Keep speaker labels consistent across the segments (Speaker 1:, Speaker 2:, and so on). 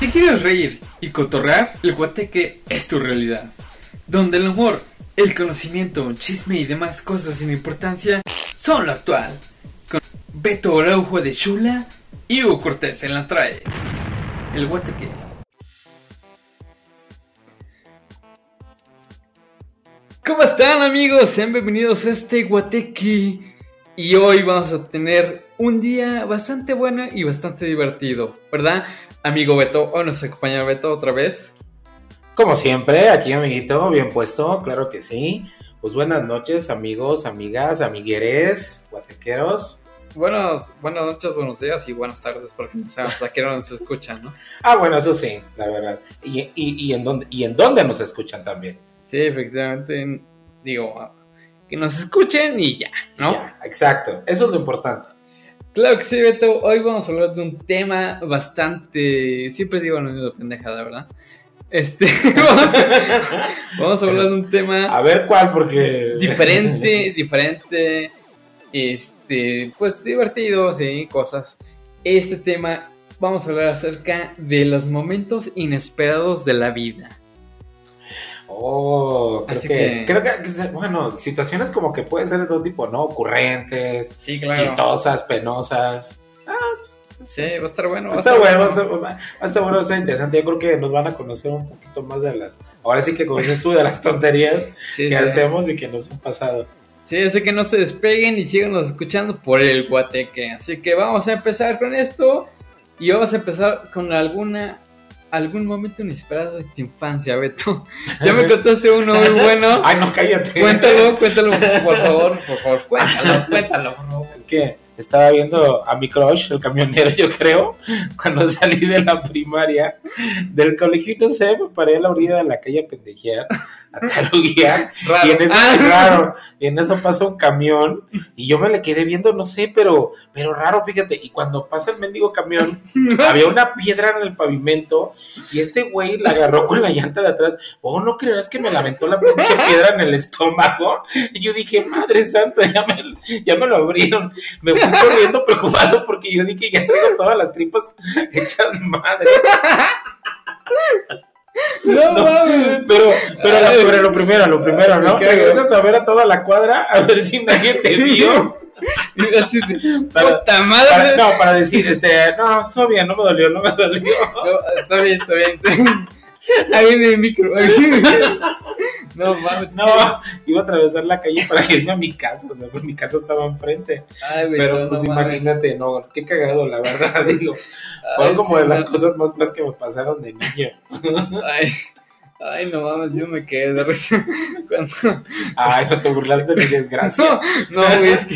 Speaker 1: Si quieres reír y cotorrear, el guateque es tu realidad. Donde el humor, el conocimiento, chisme y demás cosas sin importancia son lo actual. Con Beto Araujo de Chula y Hugo Cortés en la traes. El guateque. ¿Cómo están amigos? Sean bienvenidos a este guateque. Y hoy vamos a tener un día bastante bueno y bastante divertido, ¿verdad? Amigo Beto, hoy nos acompaña Beto otra vez.
Speaker 2: Como siempre, aquí amiguito, bien puesto, claro que sí. Pues buenas noches, amigos, amigas, amigueres, guatequeros.
Speaker 1: Buenos, buenas noches, buenos días y buenas tardes, porque no sabemos a qué hora nos escuchan, ¿no?
Speaker 2: Ah, bueno, eso sí, la verdad. Y, y, y, en, dónde, y en dónde nos escuchan también.
Speaker 1: Sí, efectivamente, digo, que nos escuchen y ya, ¿no?
Speaker 2: Ya, exacto, eso es lo importante.
Speaker 1: Claro que sí, Beto. Hoy vamos a hablar de un tema bastante. Siempre digo lo mismo pendejada, ¿verdad? Este. vamos, a, vamos a hablar de un tema.
Speaker 2: A ver cuál, porque.
Speaker 1: Diferente, diferente. Este. Pues divertido, sí, cosas. Este tema. Vamos a hablar acerca de los momentos inesperados de la vida.
Speaker 2: Oh, creo
Speaker 1: Así
Speaker 2: que,
Speaker 1: que-
Speaker 2: creo que, bueno, situaciones como que pueden ser de todo tipo, ¿no? Ocurrentes,
Speaker 1: Sí, claro.
Speaker 2: chistosas, penosas.
Speaker 1: Sí, va a estar bueno. va a estar
Speaker 2: bueno, va a estar- va a estar bueno, va a estar interesante. Yo creo que nos van a conocer un poquito más de las. Ahora sí que como dices tú, de las tonterías
Speaker 1: Sí,
Speaker 2: que
Speaker 1: sí.
Speaker 2: hacemos y que nos han pasado.
Speaker 1: Sí, así que no se despeguen y síganos escuchando por el guateque. Así que vamos a empezar con esto. Y vamos a empezar con alguna algún momento inesperado de tu infancia, Beto. Ya me contaste uno muy bueno.
Speaker 2: Ay, no, cállate.
Speaker 1: Cuéntalo, cuéntalo, por favor, por favor, cuéntalo, cuéntalo, por favor.
Speaker 2: Es que estaba viendo a mi crush, el camionero, yo creo, cuando salí de la primaria, del colegio, y no sé, me paré a la orilla de la calle a pendejear, a taruguear,
Speaker 1: Raro.
Speaker 2: y en eso,
Speaker 1: Ah.
Speaker 2: raro, y en eso pasa un camión, y yo me le quedé viendo, no sé, pero, pero raro, fíjate, y cuando pasa el mendigo camión, había una piedra en el pavimento, y este güey la agarró con la llanta de atrás, oh, no creerás que me lamentó la pinche piedra en el estómago, y yo dije, madre santa, ya me, ya me lo abrieron, me fui corriendo preocupado porque yo dije, ya tengo todas las tripas hechas madre,
Speaker 1: No,
Speaker 2: No,
Speaker 1: mames.
Speaker 2: pero, pero, la- pero lo primero, lo primero, ¿no?
Speaker 1: Me cago.
Speaker 2: Regresas a ver a toda la cuadra, a ver si nadie te vio.
Speaker 1: Así de,
Speaker 2: Para-
Speaker 1: puta madre.
Speaker 2: Para- no, para decir, este, no, estoy bien, no me dolió, no me dolió.
Speaker 1: No, está bien, está bien. está bien. Ahí viene el micro. ahí viene. No mames.
Speaker 2: No, iba a atravesar la calle para irme a mi casa, o sea, pues mi casa estaba enfrente.
Speaker 1: Ay, Beto,
Speaker 2: Pero pues
Speaker 1: no mames.
Speaker 2: imagínate, no, qué cagado, la verdad, digo. Fueron como
Speaker 1: sí,
Speaker 2: de las
Speaker 1: no.
Speaker 2: cosas más feas que me pasaron de niño.
Speaker 1: Ay, ay, no mames, yo me quedé de risa. Cuando...
Speaker 2: Ay, no te burlaste de mi desgracia.
Speaker 1: No, no, güey, es que,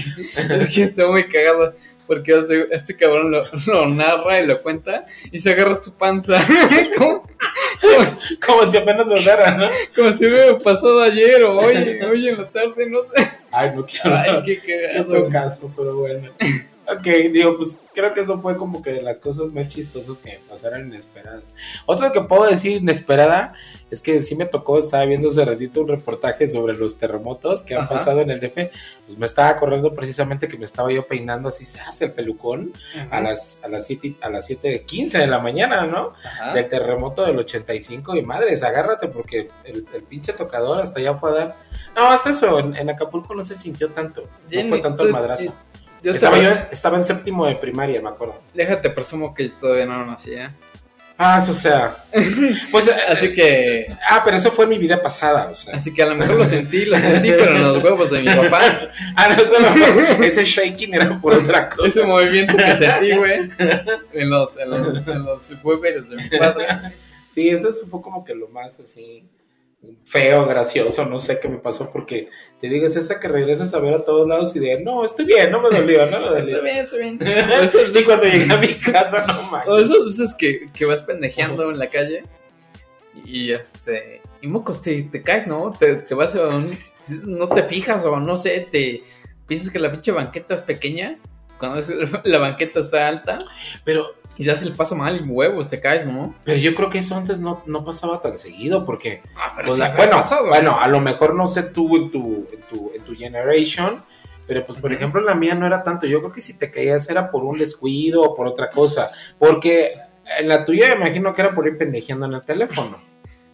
Speaker 1: es que está muy cagado. Porque este cabrón lo, lo narra y lo cuenta y se agarra su panza. como, como, si-
Speaker 2: Como si apenas hablara, ¿no?
Speaker 1: como si hubiera pasado ayer o hoy, hoy en la tarde, no sé.
Speaker 2: Ay, no quiero.
Speaker 1: Ay, qué
Speaker 2: Qué
Speaker 1: cagado.
Speaker 2: caso, pero bueno. Ok, digo, pues creo que eso fue como que de las cosas más chistosas que me pasaron inesperadas. Otra que puedo decir inesperada es que sí me tocó, estaba viendo hace ratito un reportaje sobre los terremotos que han
Speaker 1: Ajá.
Speaker 2: pasado en el DF. Pues me estaba acordando precisamente que me estaba yo peinando así, se hace el pelucón a las, a las 7 a las 7:15 de la mañana, ¿no?
Speaker 1: Ajá.
Speaker 2: Del terremoto del 85 y madres, agárrate porque el, el pinche tocador hasta allá fue a dar. No, hasta eso, en, en Acapulco no se sintió tanto,
Speaker 1: Jenny,
Speaker 2: no fue tanto el madrazo.
Speaker 1: Yo
Speaker 2: Estaba yo, estaba en séptimo de primaria, me acuerdo.
Speaker 1: Déjate, presumo que todavía no lo hacía.
Speaker 2: Ah, eso o sea. Pues, eh,
Speaker 1: Así que,
Speaker 2: ah, pero eso fue mi vida pasada, o sea.
Speaker 1: así que a lo mejor lo sentí, lo sentí, pero en los huevos de mi papá.
Speaker 2: Ah, no, eso no fue. Ese shaking era por otra cosa.
Speaker 1: Ese movimiento que sentí, güey, en los, en los, en los huevos de mi padre.
Speaker 2: Sí, eso fue como que lo más así feo, gracioso, no sé qué me pasó, porque te digo, es esa que regresas a ver a todos lados y de, no, estoy bien, no me dolió, no me dolió.
Speaker 1: Está bien, está bien. O
Speaker 2: y cuando llegué a mi casa, no
Speaker 1: o
Speaker 2: manches.
Speaker 1: esas veces que, que vas pendejeando en la calle y este. Y mocos, te, te caes, ¿no? Te, te vas a un- No te fijas o no sé, te piensas que la pinche banqueta es pequeña. Cuando es- la banqueta está alta
Speaker 2: Pero,
Speaker 1: y das el paso mal y huevos, te caes, ¿no?
Speaker 2: pero yo creo que eso antes no, no pasaba tan seguido, porque
Speaker 1: Ah, pero
Speaker 2: Pues,
Speaker 1: siempre
Speaker 2: bueno,
Speaker 1: ha pasado,
Speaker 2: bueno, a lo mejor no sé tú en tu, en tu, en tu generation, pero pues por ejemplo la mía no era tanto. Yo creo que si te caías era por un descuido o por otra cosa, porque En la tuya imagino que era por ir pendejeando en el teléfono.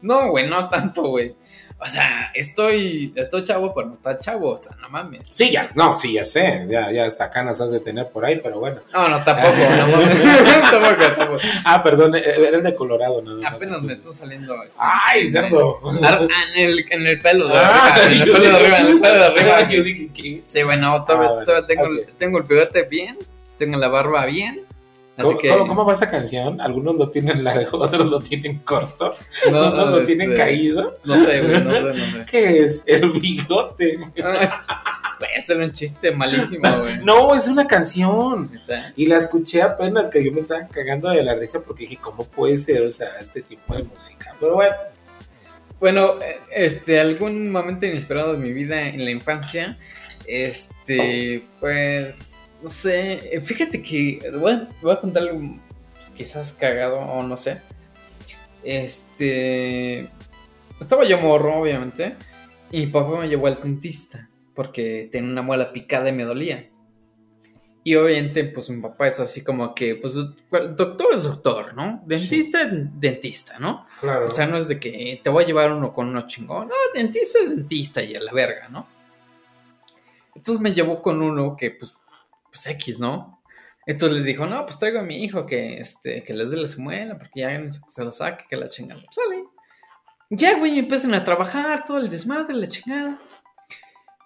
Speaker 1: No, güey, no tanto, güey. O sea, estoy, estoy chavo, pero no está chavo, o sea, no mames.
Speaker 2: Sí, ya, no, sí, ya sé, ya, ya hasta canas has de tener por ahí, pero bueno.
Speaker 1: No, no, tampoco, no mames. tampoco, tampoco.
Speaker 2: Ah, perdón, eh, era el de Colorado, nada más.
Speaker 1: Apenas me está saliendo. este,
Speaker 2: Ay, cerdo.
Speaker 1: ah, En el, en el pelo de
Speaker 2: Ah,
Speaker 1: arriba, en el pelo de arriba, en el pelo de arriba.
Speaker 2: Yo dije, ¿qué?
Speaker 1: Sí, bueno, todavía,
Speaker 2: Ah, bueno,
Speaker 1: todavía tengo,
Speaker 2: ok.
Speaker 1: tengo el bigote bien, tengo la barba bien. Así
Speaker 2: ¿Cómo,
Speaker 1: que.
Speaker 2: cómo- cómo va esa canción? Algunos lo tienen largo, otros lo tienen corto,
Speaker 1: no,
Speaker 2: otros lo tienen
Speaker 1: este,
Speaker 2: caído.
Speaker 1: No sé, güey, no sé, no sé.
Speaker 2: ¿Qué es? El bigote.
Speaker 1: Puede ser un chiste malísimo, güey.
Speaker 2: No, es una canción. Y la escuché apenas que yo me estaba cagando de la risa porque dije, ¿cómo puede ser? O sea, este tipo de música. Pero bueno,
Speaker 1: Bueno, este, algún momento inesperado de mi vida en la infancia, este, pues, no sé, eh, fíjate que, voy a, voy a contar algo pues, quizás cagado o no sé. Este, estaba yo morro, obviamente, y mi papá me llevó al dentista porque tenía una muela picada y me dolía. Y obviamente, pues mi papá es así como que, pues, doctor es doctor, ¿no? Dentista es dentista, ¿no?
Speaker 2: claro.
Speaker 1: O sea, no es de que te voy a llevar uno con uno chingón. No, dentista es dentista y a la verga, ¿no? Entonces me llevó con uno que, pues, pues X, ¿no? Entonces le dijo, no, pues traigo a mi hijo que, este, que le dé la muela porque ya se lo saque, que la chingada. Pues, Sale. Ya, güey, empiezan a trabajar, todo el desmadre, la chingada.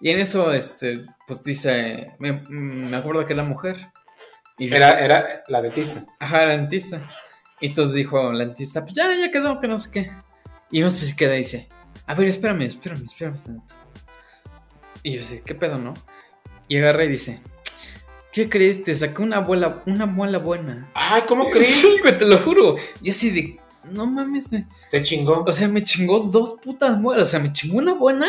Speaker 1: Y en eso, este, pues dice, me, me acuerdo que era mujer. Y
Speaker 2: Era, era la dentista.
Speaker 1: Ajá, era dentista. Y entonces dijo la dentista, pues ya, ya quedó, que no sé qué. Y no sé si queda dice, a ver, espérame, espérame, espérame. tantito". Y yo sé, ¿qué pedo, no? Y agarra y dice, ¿qué crees? Te saqué una muela, una muela buena.
Speaker 2: Ay, ¿cómo crees?
Speaker 1: Sí, güey, te lo juro. Y así de, no mames.
Speaker 2: Te chingó.
Speaker 1: O sea, me chingó dos putas muelas. O sea, me chingó una buena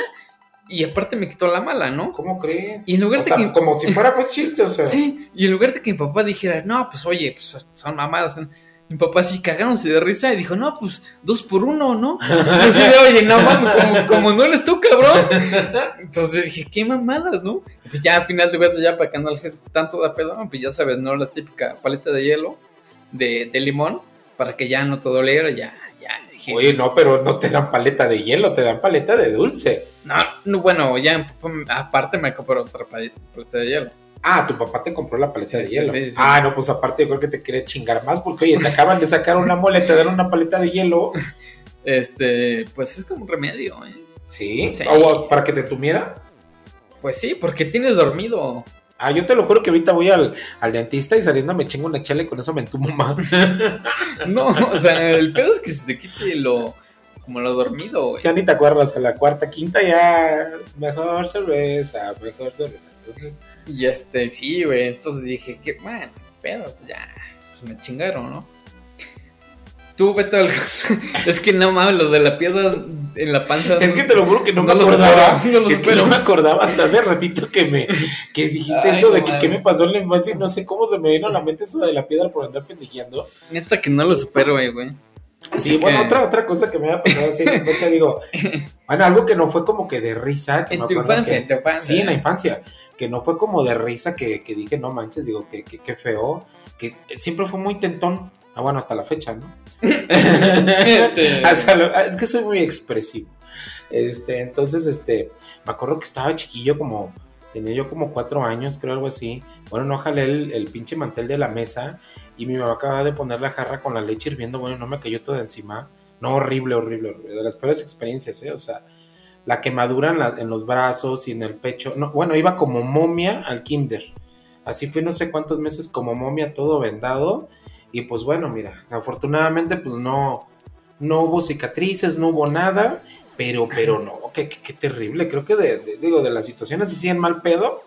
Speaker 1: y aparte me quitó la mala, ¿no?
Speaker 2: ¿Cómo crees?
Speaker 1: Y en lugar
Speaker 2: O
Speaker 1: de
Speaker 2: sea,
Speaker 1: que-
Speaker 2: como si fuera pues chiste, o sea.
Speaker 1: Sí, y en lugar de que mi papá dijera, no, pues oye, pues son mamadas. ¿no? Mi papá así cagándose de risa y dijo, no, pues dos por uno, ¿no? Y así de, oye, no mames, como, como no eres tú, cabrón. Entonces dije, qué mamadas, ¿no? Y pues ya al final de cuentas, ya para que no le tanto de pedo, pues ya sabes, ¿no? La típica paleta de hielo, de, de limón, para que ya no te doliera, ya, ya. Dije,
Speaker 2: Oye, no, pero no te dan paleta de hielo, te dan paleta de dulce.
Speaker 1: no, no, bueno, ya aparte me compró otra paleta de hielo.
Speaker 2: Ah, tu papá te compró la paleta de
Speaker 1: Sí,
Speaker 2: hielo.
Speaker 1: sí, sí.
Speaker 2: Ah, no, pues aparte yo creo que te quiere chingar más porque, oye, te acaban de sacar una mole, te dan una paleta de hielo.
Speaker 1: Este, pues es como un remedio, ¿eh?
Speaker 2: Sí.
Speaker 1: Sí.
Speaker 2: O para que te tumiera.
Speaker 1: Pues sí, porque tienes dormido.
Speaker 2: Ah, yo te lo juro que ahorita voy al, al dentista y saliendo me chingo una chela y con eso me entumo más.
Speaker 1: No, o sea, el pedo es que se te quite lo. como lo dormido, güey.
Speaker 2: ya ni te acuerdas, a la cuarta, quinta ya. Mejor cerveza, mejor cerveza. Entonces,
Speaker 1: Y este, sí, güey. Entonces dije, que bueno, pedo, ya. Pues me chingaron, ¿no? Tú, Beto, algo- es que no mames, lo de la piedra en la panza.
Speaker 2: Es que te lo juro que no,
Speaker 1: No
Speaker 2: me acordaba.
Speaker 1: no
Speaker 2: es que no me acordaba hasta hace ratito que me que dijiste
Speaker 1: Ay,
Speaker 2: eso
Speaker 1: no
Speaker 2: de que qué me pasó en la infancia y no sé cómo se me vino a la mente eso de la piedra por andar pendejeando.
Speaker 1: Neta que no lo supero, güey, güey. Así
Speaker 2: Sí, bueno, otra, otra cosa que me había pasado así en la infancia, digo, bueno, algo que no fue como que de risa. Que
Speaker 1: En
Speaker 2: me
Speaker 1: tu infancia,
Speaker 2: que-
Speaker 1: en tu infancia.
Speaker 2: Sí, en la infancia, que no fue como de risa que, que dije, no manches, digo, que, que, que feo, que siempre fue muy tentón. Ah, bueno, hasta la fecha, ¿no?
Speaker 1: Este-
Speaker 2: lo- es que soy muy expresivo. Este, entonces, este, me acuerdo que estaba chiquillo, como, tenía yo como cuatro años, creo, algo así. Bueno, no jalé el, el pinche mantel de la mesa y mi mamá acababa de poner la jarra con la leche hirviendo, bueno, no me cayó todo encima. No, horrible, horrible, horrible. De las peores experiencias, ¿eh? O sea, la quemadura en, los brazos y en el pecho. No, bueno, iba como momia al kinder. Así fui no sé cuántos meses como momia, todo vendado. Y pues bueno, mira, afortunadamente pues no, no hubo cicatrices, no hubo nada. Pero, pero no, qué, qué, qué terrible. Creo que de, digo, de las situaciones así en mal pedo,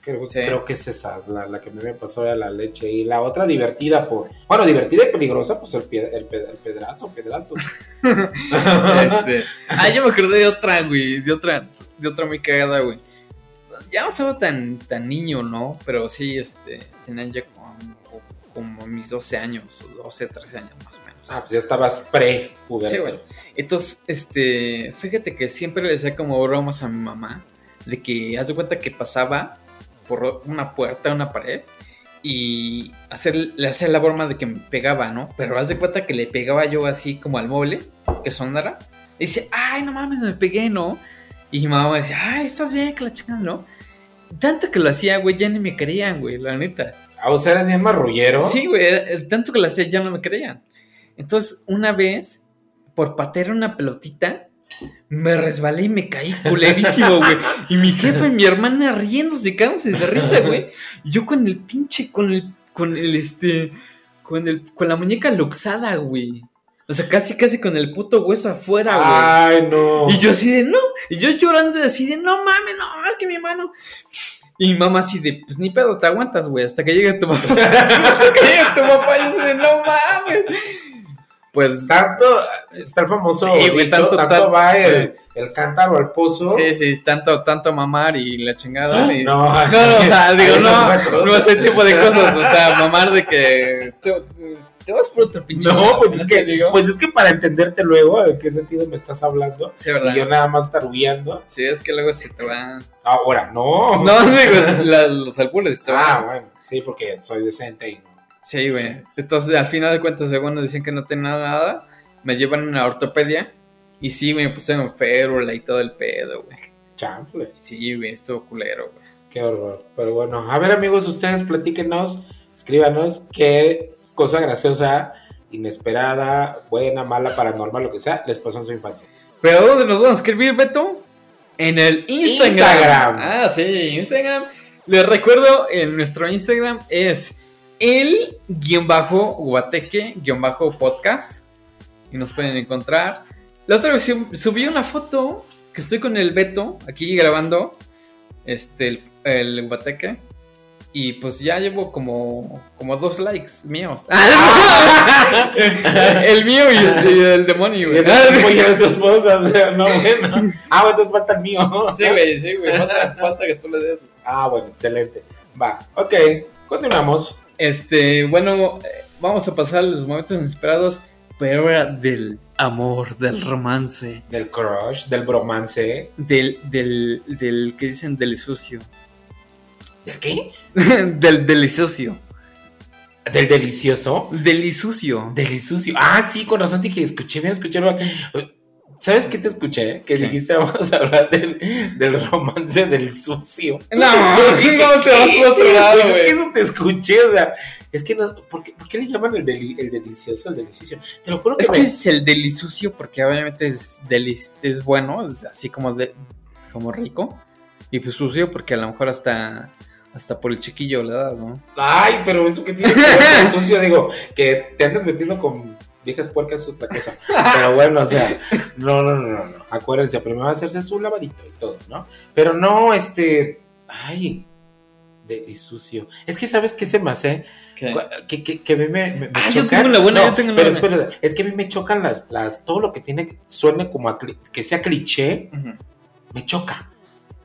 Speaker 2: creo,
Speaker 1: Sí.
Speaker 2: creo que es esa, la, la que me pasó era la leche. Y la otra divertida por, bueno, divertida y peligrosa, pues el, pie- el, el pedrazo, pedrazo.
Speaker 1: Este, ah, yo me acordé de otra, güey, de otra, de otra muy cagada, güey. Ya no estaba tan, tan niño, ¿no? Pero sí, este, tenía ya como, como mis 12 años, o 12, 13 años más o menos.
Speaker 2: Ah, pues ya estabas pre
Speaker 1: Sí, güey. Entonces, este, fíjate que siempre le decía como bromas a mi mamá de que haz de cuenta que pasaba por una puerta, una pared y hacer, le hacía la broma de que me pegaba, ¿no? Pero haz de cuenta que le pegaba yo así como al mueble, que sonara. Y dice, ay, no mames, me pegué, ¿no? Y mi mamá me decía, ay, estás bien, que la chingada, ¿no? Tanto que lo hacía, güey, ya ni me creían, güey, la neta.
Speaker 2: Ah, o sea, eras bien marrullero.
Speaker 1: Sí, güey, tanto que lo hacía ya no me creían. Entonces, una vez, por patear una pelotita, me resbalé y me caí culerísimo, güey. Y mi jefa y mi hermana riéndose, cagándose de risa, güey. Y yo con el pinche, con el, con el, este, con el, con la muñeca luxada, güey. O sea, casi, casi con el puto hueso afuera, güey.
Speaker 2: Ay, no.
Speaker 1: Y yo así de, no. Y yo llorando así de, no mames, no, es que mi hermano. Y mi mamá así de, pues ni pedo, te aguantas, güey, hasta que llegue tu papá. hasta que llegue tu papá, y yo así de, no mames. Pues.
Speaker 2: Tanto está el famoso.
Speaker 1: Sí, güey,
Speaker 2: dicho,
Speaker 1: tanto-
Speaker 2: tanto,
Speaker 1: tanto-
Speaker 2: va el,
Speaker 1: sí.
Speaker 2: el cántaro al pozo.
Speaker 1: Sí, sí, tanto, tanto mamar y la chingada. y-
Speaker 2: No,
Speaker 1: No, no, o sea, digo, no, no ese tipo de cosas, o sea, mamar de que te, te vas por otro pinche.
Speaker 2: No, pues es que,
Speaker 1: digo.
Speaker 2: pues es que para entenderte luego en qué sentido me estás hablando.
Speaker 1: Sí, ¿verdad?
Speaker 2: Y yo nada más tarugueando.
Speaker 1: Sí, es que luego se te van.
Speaker 2: Ahora, no.
Speaker 1: No, digo, la- los albures te van.
Speaker 2: Ah, bueno, sí, porque soy decente y.
Speaker 1: Sí, güey. Entonces, al final de cuentas, según nos dicen que no tenía nada, me llevan a la ortopedia. Y sí, güey, me pusieron férula y todo el pedo, güey.
Speaker 2: Chample.
Speaker 1: Sí, güey, estuvo culero, güey.
Speaker 2: Qué horror. Pero bueno, a ver, amigos, ustedes platíquenos, escríbanos qué cosa graciosa, inesperada, buena, mala, paranormal, lo que sea, les pasó en su infancia.
Speaker 1: ¿Pero dónde nos van a escribir, Beto? En el Instagram.
Speaker 2: Instagram.
Speaker 1: Ah, sí, Instagram. Les recuerdo, en nuestro Instagram es el guion bajo guateque guion bajo podcast. Y nos pueden encontrar. La otra vez sub- subí una foto que estoy con el Beto aquí grabando este el, el guateque. Y pues ya llevo como, como dos likes míos. el mío y el, y el demonio, güey.
Speaker 2: a tu esposa, o sea, no, bueno. Ah, entonces falta el mío.
Speaker 1: Sí, güey, sí, güey. Falta, falta que tú le des. güey.
Speaker 2: Ah, bueno, excelente. Va, ok, continuamos.
Speaker 1: Este, bueno, vamos a pasar a los momentos inesperados, pero ahora del amor, del romance,
Speaker 2: Del crush, del bromance.
Speaker 1: del, del, del, ¿qué dicen? Del sucio.
Speaker 2: ¿Del qué?
Speaker 1: del delicioso.
Speaker 2: Del delicioso.
Speaker 1: Delisucio.
Speaker 2: Delicioso. Ah, sí, con razón dije, escuché bien, escuché. ¿Sabes qué te escuché? Que
Speaker 1: ¿Qué?
Speaker 2: dijiste, vamos a hablar del, del romance del sucio.
Speaker 1: No,
Speaker 2: Dije,
Speaker 1: no te vas por otro lado,
Speaker 2: Pues es
Speaker 1: güey.
Speaker 2: que eso te escuché, o sea, es que no, ¿por qué, por qué le llaman el, deli- el delicioso, el delicioso? Te lo juro que,
Speaker 1: Es
Speaker 2: me-
Speaker 1: que es el delisucio porque obviamente es, delic- es bueno, es así como, de, como rico. Y pues sucio porque a lo mejor hasta, hasta por el chiquillo le das, ¿no?
Speaker 2: Ay, pero eso que tiene que ver con el sucio, digo, que te andas metiendo con viejas puercas es otra cosa. Pero bueno, o sea, no, no, no, no, no. Acuérdense, primero va a hacerse su lavadito y todo, ¿no? Pero no, este, ay, delisucio. Es que sabes qué se me hace, que, que, que a mí me, me,
Speaker 1: Ah, yo tengo la buena, yo tengo la buena.
Speaker 2: es que a mí me chocan las, las, todo lo que tiene, suene como que sea cliché, me choca.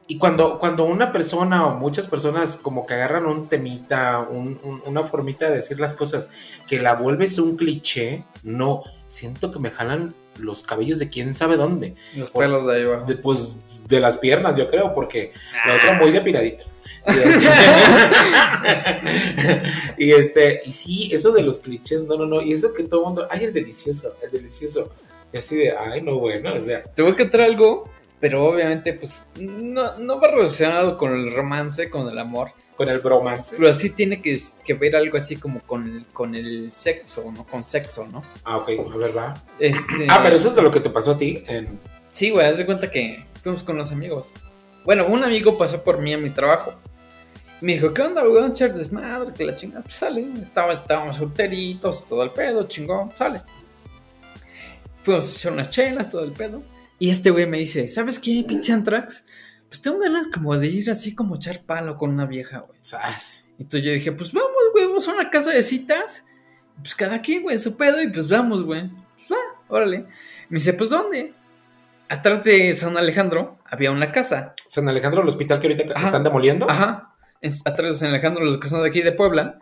Speaker 2: Y cuando, cuando una persona o muchas personas como que agarran un temita, un- un- una formita de decir las cosas, que la vuelves un cliché, no, siento que me jalan los cabellos de quién sabe dónde.
Speaker 1: Los pelos de ahí abajo.
Speaker 2: De, pues de las piernas, yo creo, porque la otra muy depiladita. Y este, y este, y sí, eso de los clichés, no, no, no, y eso que todo el mundo, ay, el delicioso, el delicioso. Y así de, ay, no, bueno, o sea,
Speaker 1: Te voy a contar algo, pero obviamente, pues, no, no va relacionado con el romance, con el amor.
Speaker 2: con el bromance.
Speaker 1: Pero sí tiene que, que ver algo así como con el, con el sexo, ¿no? Con sexo, ¿no?
Speaker 2: Ah, ok, a ver, va.
Speaker 1: Este,
Speaker 2: Ah, pero eso es de lo que te pasó a ti. En...
Speaker 1: Sí, güey, haz de cuenta que fuimos con los amigos. Bueno, un amigo pasó por mí a mi trabajo. Me dijo, ¿qué onda, güey? Echar desmadre, que la chingada. Pues sale. Estaba, estábamos solteritos, todo el pedo, chingón, sale. Fuimos a echar unas chelas, todo el pedo. Y este güey me dice, ¿sabes qué, pinche Antrax? Pues tengo ganas como de ir así como echar palo con una vieja, güey.
Speaker 2: Sas.
Speaker 1: Entonces yo dije, pues vamos, güey, vamos a una casa de citas. Pues cada quien, güey, su pedo y pues vamos, güey. Pues va, órale. Me dice, pues ¿dónde? Atrás de San Alejandro había una casa.
Speaker 2: San Alejandro, el hospital que ahorita
Speaker 1: Ajá.
Speaker 2: están demoliendo.
Speaker 1: Ajá. Es- atrás de San Alejandro, los que son de aquí de Puebla,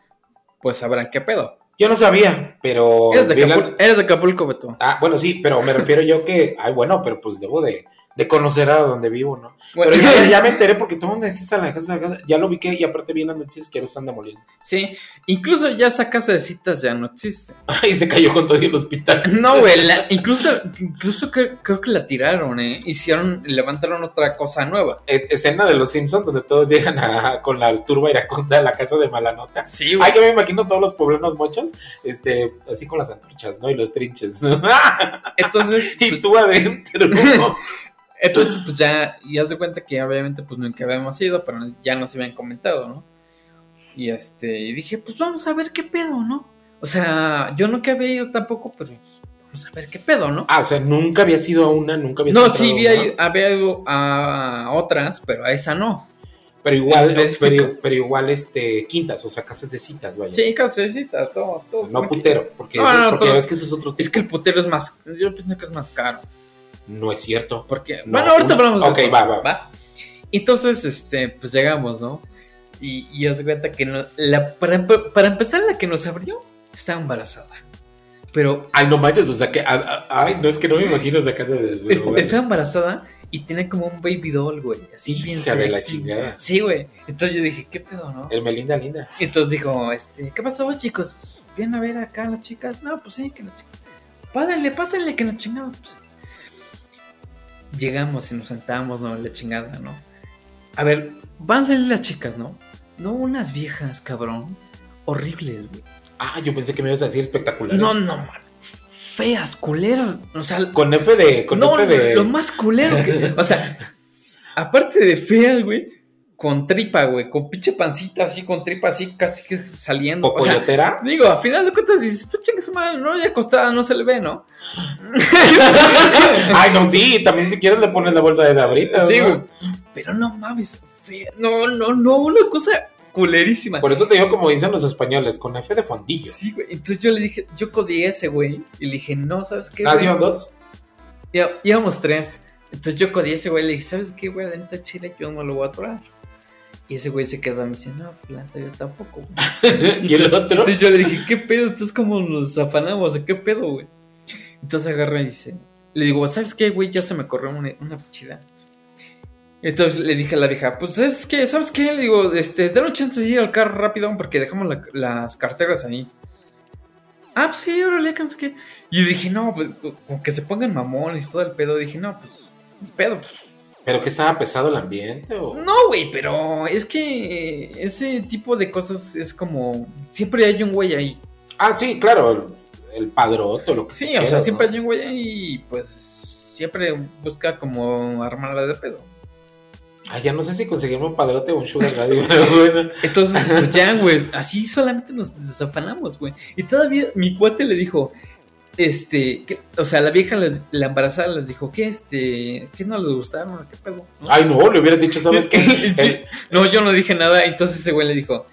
Speaker 1: pues sabrán qué pedo.
Speaker 2: Yo no sabía, pero.
Speaker 1: Eres de,
Speaker 2: la-
Speaker 1: Acapul- eres de Acapulco, Beto.
Speaker 2: Ah, bueno, sí, pero me refiero yo que. Ay, bueno, pero pues debo de, de conocer a donde vivo, ¿no?
Speaker 1: Bueno,
Speaker 2: Pero ya, ya me enteré porque todo mundo decía a la casa. Ya lo vi que, y aparte vi las noticias que lo están demoliendo.
Speaker 1: Sí, incluso ya esa casa de citas ya no existe.
Speaker 2: Ay, se cayó con todo el hospital.
Speaker 1: No, güey, incluso, incluso cre- creo que la tiraron, ¿eh? Hicieron, levantaron otra cosa nueva.
Speaker 2: E- escena de los Simpsons donde todos llegan a- con la turba iraconda a la casa de Malanota.
Speaker 1: Sí,
Speaker 2: Ay, que me imagino todos los poblanos mochos, este, así con las antorchas, ¿no? Y los trinches.
Speaker 1: Entonces,
Speaker 2: y tú adentro.
Speaker 1: Entonces, pues ya, y haz de cuenta que obviamente, pues nunca habíamos ido, pero ya nos habían comentado, ¿no? Y este, y dije, pues vamos a ver qué pedo, ¿no? O sea, yo nunca había ido tampoco, pero vamos a ver qué pedo, ¿no?
Speaker 2: Ah, o sea, nunca había sido a una, nunca había
Speaker 1: No, sí, había, ido- había ido a otras, pero a esa no.
Speaker 2: Pero igual, pero, pero igual, este, quintas, o sea, casas de citas, vaya.
Speaker 1: Sí, casecitas, todo,
Speaker 2: O
Speaker 1: todo.
Speaker 2: sea, no putero, porque,
Speaker 1: No,
Speaker 2: eso-
Speaker 1: no,
Speaker 2: porque
Speaker 1: todo-
Speaker 2: ves que eso es otro tipo.
Speaker 1: Es que el putero es más. Yo pienso que es más caro.
Speaker 2: No es cierto.
Speaker 1: Porque.
Speaker 2: No,
Speaker 1: bueno, ahorita hablamos de
Speaker 2: ok,
Speaker 1: eso.
Speaker 2: va, va.
Speaker 1: Entonces, este, pues llegamos, ¿no? Y, y haz de cuenta que no- la, para, para empezar, la que nos abrió estaba embarazada. Pero
Speaker 2: Ay, no manches, o sea, que, a- a- ay, no, es que no me imagino esa casa de... pero bueno.
Speaker 1: estaba embarazada y tenía como un baby doll, güey. Así bien
Speaker 2: Hija de la
Speaker 1: sexy.
Speaker 2: chingada.
Speaker 1: Sí, güey. Entonces yo dije, ¿qué pedo, no?
Speaker 2: El Melinda linda.
Speaker 1: Entonces dijo, este, ¿qué pasó, chicos? ¿Vienen a ver acá las chicas? No, pues sí, que la chingada. Pásenle, pásenle, que la chingada. Pues. Llegamos y nos sentamos, ¿no? La chingada, ¿no? A ver, van a salir las chicas, ¿no? No unas viejas, cabrón. Horribles, güey.
Speaker 2: Ah, yo pensé que me ibas a decir espectacular.
Speaker 1: No, no, man. Feas, culeras. O sea,
Speaker 2: Con F de... Con
Speaker 1: no,
Speaker 2: F de...
Speaker 1: lo más culero que. O sea, aparte de feas, güey. Con tripa, güey. Con pinche pancita así, con tripa así, casi que saliendo. O sea. Digo, a final de cuentas dices, pues chingue su madre, no, ya acostada, no se le ve, ¿no?
Speaker 2: Ay, no, sí, también si quieres le pones la bolsa de sabritas.
Speaker 1: Sí,
Speaker 2: ¿no?
Speaker 1: güey. Pero no mames, fea. No, no, no, una cosa culerísima.
Speaker 2: Por eso te digo como dicen los españoles, con F de fondillo.
Speaker 1: Sí, güey. Entonces yo le dije, yo codié ese güey y le dije, no, ¿sabes qué?
Speaker 2: Ah, van
Speaker 1: dos?Ía- íbamos tres. Entonces yo codié ese güey y le dije, ¿sabes qué, güey? La neta chile yo no lo voy a atorar. Y ese güey se quedó me dice, no, pues la neta yo tampoco. güey".
Speaker 2: y el otro.
Speaker 1: Entonces yo le dije, ¿qué pedo? Entonces, como nos afanamos? ¿Qué pedo, güey? Entonces agarra y dice, le digo, ¿sabes qué, güey? Ya se me corrió una, una chida. Entonces le dije a la vieja, pues, ¿sabes qué? ¿Sabes qué? Le digo, este, dame chance de ir al carro rápido porque dejamos la- las carteras ahí. Ah, pues sí, órale, qué. Y dije, no, pues, como que se pongan mamones y todo el pedo. Dije, no, pues, pedo, pues.
Speaker 2: ¿Pero que estaba pesado el ambiente? O...
Speaker 1: No, güey, pero es que ese tipo de cosas es como. Siempre hay un güey ahí.
Speaker 2: Ah, sí, claro, el, el padrote, lo que
Speaker 1: Sí,
Speaker 2: tú
Speaker 1: o sea, siempre
Speaker 2: ¿no?
Speaker 1: hay un güey ahí y pues siempre busca como armarla de pedo.
Speaker 2: Ah, ya no sé si conseguimos un padrote o un sugar daddy, bueno.
Speaker 1: Entonces, pues ya, güey, así solamente nos desafanamos, güey. Y todavía mi cuate le dijo, este, que- o sea, la vieja, les- la embarazada les dijo, ¿qué, este, qué no les gustaron? ¿Qué pedo? ¿No?
Speaker 2: Ay, no, le hubieras dicho, ¿sabes qué?
Speaker 1: No, yo no dije nada, entonces ese güey le dijo,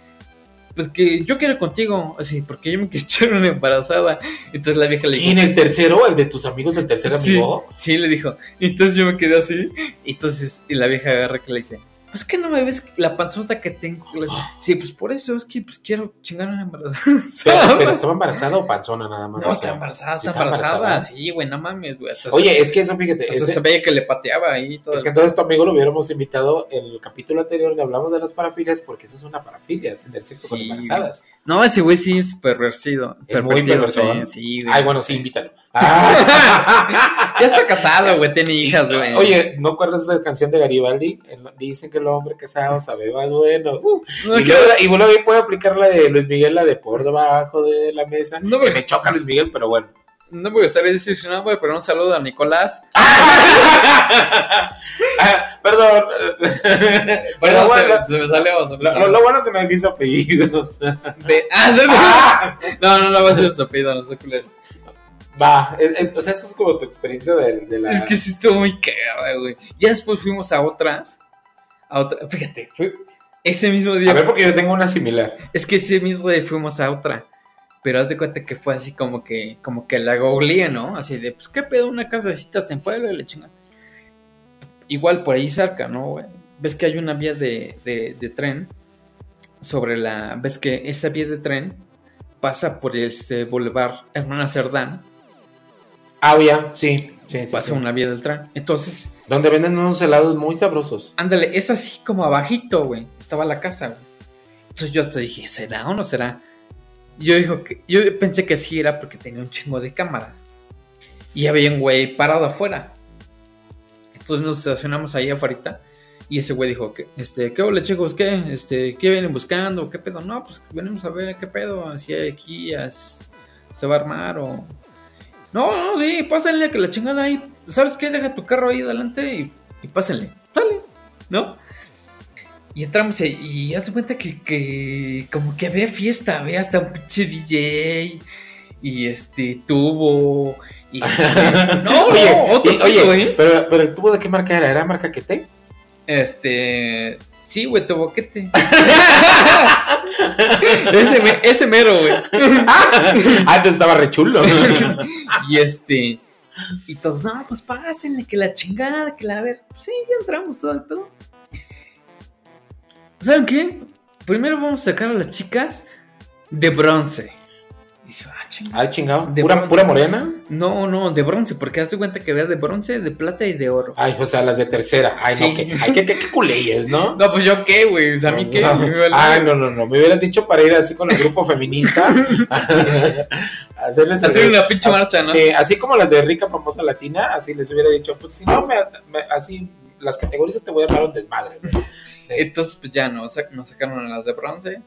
Speaker 1: pues que yo quiero contigo, así, porque yo me quiero echar una embarazada. Entonces la vieja le dijo,
Speaker 2: ¿Quién, el tercero? ¿El de tus amigos, el tercer
Speaker 1: Sí,
Speaker 2: amigo?
Speaker 1: sí, le dijo. Entonces yo me quedé así. Y entonces y la vieja agarra que le dice, pues que no me ves la panzota que tengo. Le- Sí, pues por eso es que pues quiero chingar una embarazada.
Speaker 2: Pero, pero estaba embarazada o panzona nada más.
Speaker 1: no,
Speaker 2: O
Speaker 1: está embarazada, está
Speaker 2: está
Speaker 1: embarazada.
Speaker 2: embarazada.
Speaker 1: Sí, güey, no mames, güey.
Speaker 2: Oye, es que eso, fíjate,
Speaker 1: hasta
Speaker 2: ese-
Speaker 1: se veía que le pateaba ahí y todo.
Speaker 2: es que entonces tu amigo lo hubiéramos invitado en el capítulo anterior le hablamos de las parafilias porque eso es una parafilia, tener sexo con embarazadas.
Speaker 1: No, ese güey sí es perversido.
Speaker 2: Es muy perversón.
Speaker 1: sí, güey.
Speaker 2: Ay, bueno, sí, invítalo. Ah.
Speaker 1: Ya está casado, güey, tiene hijas, güey.
Speaker 2: Oye, ¿no acuerdas esa canción de Garibaldi? Dicen que el hombre casado sabe más bueno. Uh,
Speaker 1: no,
Speaker 2: y, luego, y luego ahí puede aplicar la de Luis Miguel, la de por debajo de la mesa.
Speaker 1: No,
Speaker 2: que
Speaker 1: pues-
Speaker 2: me choca Luis Miguel, pero bueno.
Speaker 1: No me gustaría decepcionar, güey, pero un saludo a Nicolás.
Speaker 2: Ah, perdón.
Speaker 1: Bueno, se, se me salió, se me
Speaker 2: lo,
Speaker 1: salió.
Speaker 2: lo- lo bueno que me dijiste apellidos.
Speaker 1: De- ah, no, no.
Speaker 2: Ah,
Speaker 1: No, no, no va a ser su apellido, no sé
Speaker 2: va, o sea, esa es como tu experiencia de, de la...
Speaker 1: Es que sí estuvo muy cagada, güey. Ya después fuimos a otras. A otra, fíjate, fue ese mismo día.
Speaker 2: A ver, porque yo tengo una similar.
Speaker 1: Es que ese mismo día fuimos a otra. Pero haz de cuenta que fue así como que, como que la googleé, ¿no? Así de, pues, ¿qué pedo? Una casacita en pueblo y la chingada. Igual por ahí cerca, ¿no, güey? Ves que hay una vía de, de, de tren sobre la... Ves que esa vía de tren pasa por este boulevard Hernán Cerdán.
Speaker 2: Ah, ya, sí, sí, sí.
Speaker 1: pasa
Speaker 2: sí.
Speaker 1: una vía del tren. Entonces,
Speaker 2: Donde venden unos helados muy sabrosos.
Speaker 1: Ándale, es así como abajito, güey. Estaba la casa, güey. Entonces yo hasta dije, ¿será o no será? Yo, dijo que, yo pensé que sí era porque tenía un chingo de cámaras. Y había un güey parado afuera. Entonces nos estacionamos ahí afuera. Y ese güey dijo, ¿qué, este, ¿qué hola chicos? ¿Qué? Este, ¿Qué vienen buscando? ¿Qué pedo? No, pues venimos a ver qué pedo. Si hay aquí se va a armar o... No, no, sí, pásenle que la chingada ahí. ¿Sabes qué? Deja tu carro ahí adelante y, y pásenle. Dale, ¿no? Y entramos y, y haz de cuenta que, que como que había fiesta, había hasta un pinche DJ y este tubo y no,
Speaker 2: oye,
Speaker 1: no, otro
Speaker 2: y-
Speaker 1: tubo,
Speaker 2: oye,
Speaker 1: ¿eh?
Speaker 2: pero, pero el tubo de qué marca era? ¿Era marca Quete?
Speaker 1: Este, sí, güey, tu boquete. ese, me- ese mero, güey.
Speaker 2: ah, entonces estaba re chulo.
Speaker 1: y este, y todos, no, pues pásenle, que la chingada, que la a ver. Sí, ya entramos todo el pedo. ¿Saben qué? Primero vamos a sacar a las chicas de bronce. Y dice, ah, chingada.
Speaker 2: Ay, chingado.
Speaker 1: De
Speaker 2: ¿Pura, pura morena?
Speaker 1: No, no, de bronce, porque haz de cuenta que veas de bronce, de plata y de oro.
Speaker 2: Ay, o sea, las de tercera. Ay,
Speaker 1: Sí.
Speaker 2: no, que, ay, que, que, que culeyes, ¿no?
Speaker 1: No, pues yo qué, güey. O sea, a mí qué.
Speaker 2: No.
Speaker 1: Me vale.
Speaker 2: Ay, no, no, no. Me hubieras dicho para ir así con el grupo feminista. hacerles
Speaker 1: Hacer una pinche
Speaker 2: a-
Speaker 1: marcha, ¿no?
Speaker 2: Sí, así como las de rica famosa latina, así les hubiera dicho, pues si no, me, me- así las categorías te voy a armar un desmadre. ¿sí? Sí.
Speaker 1: Entonces, pues ya no, nos sacaron a las de bronce.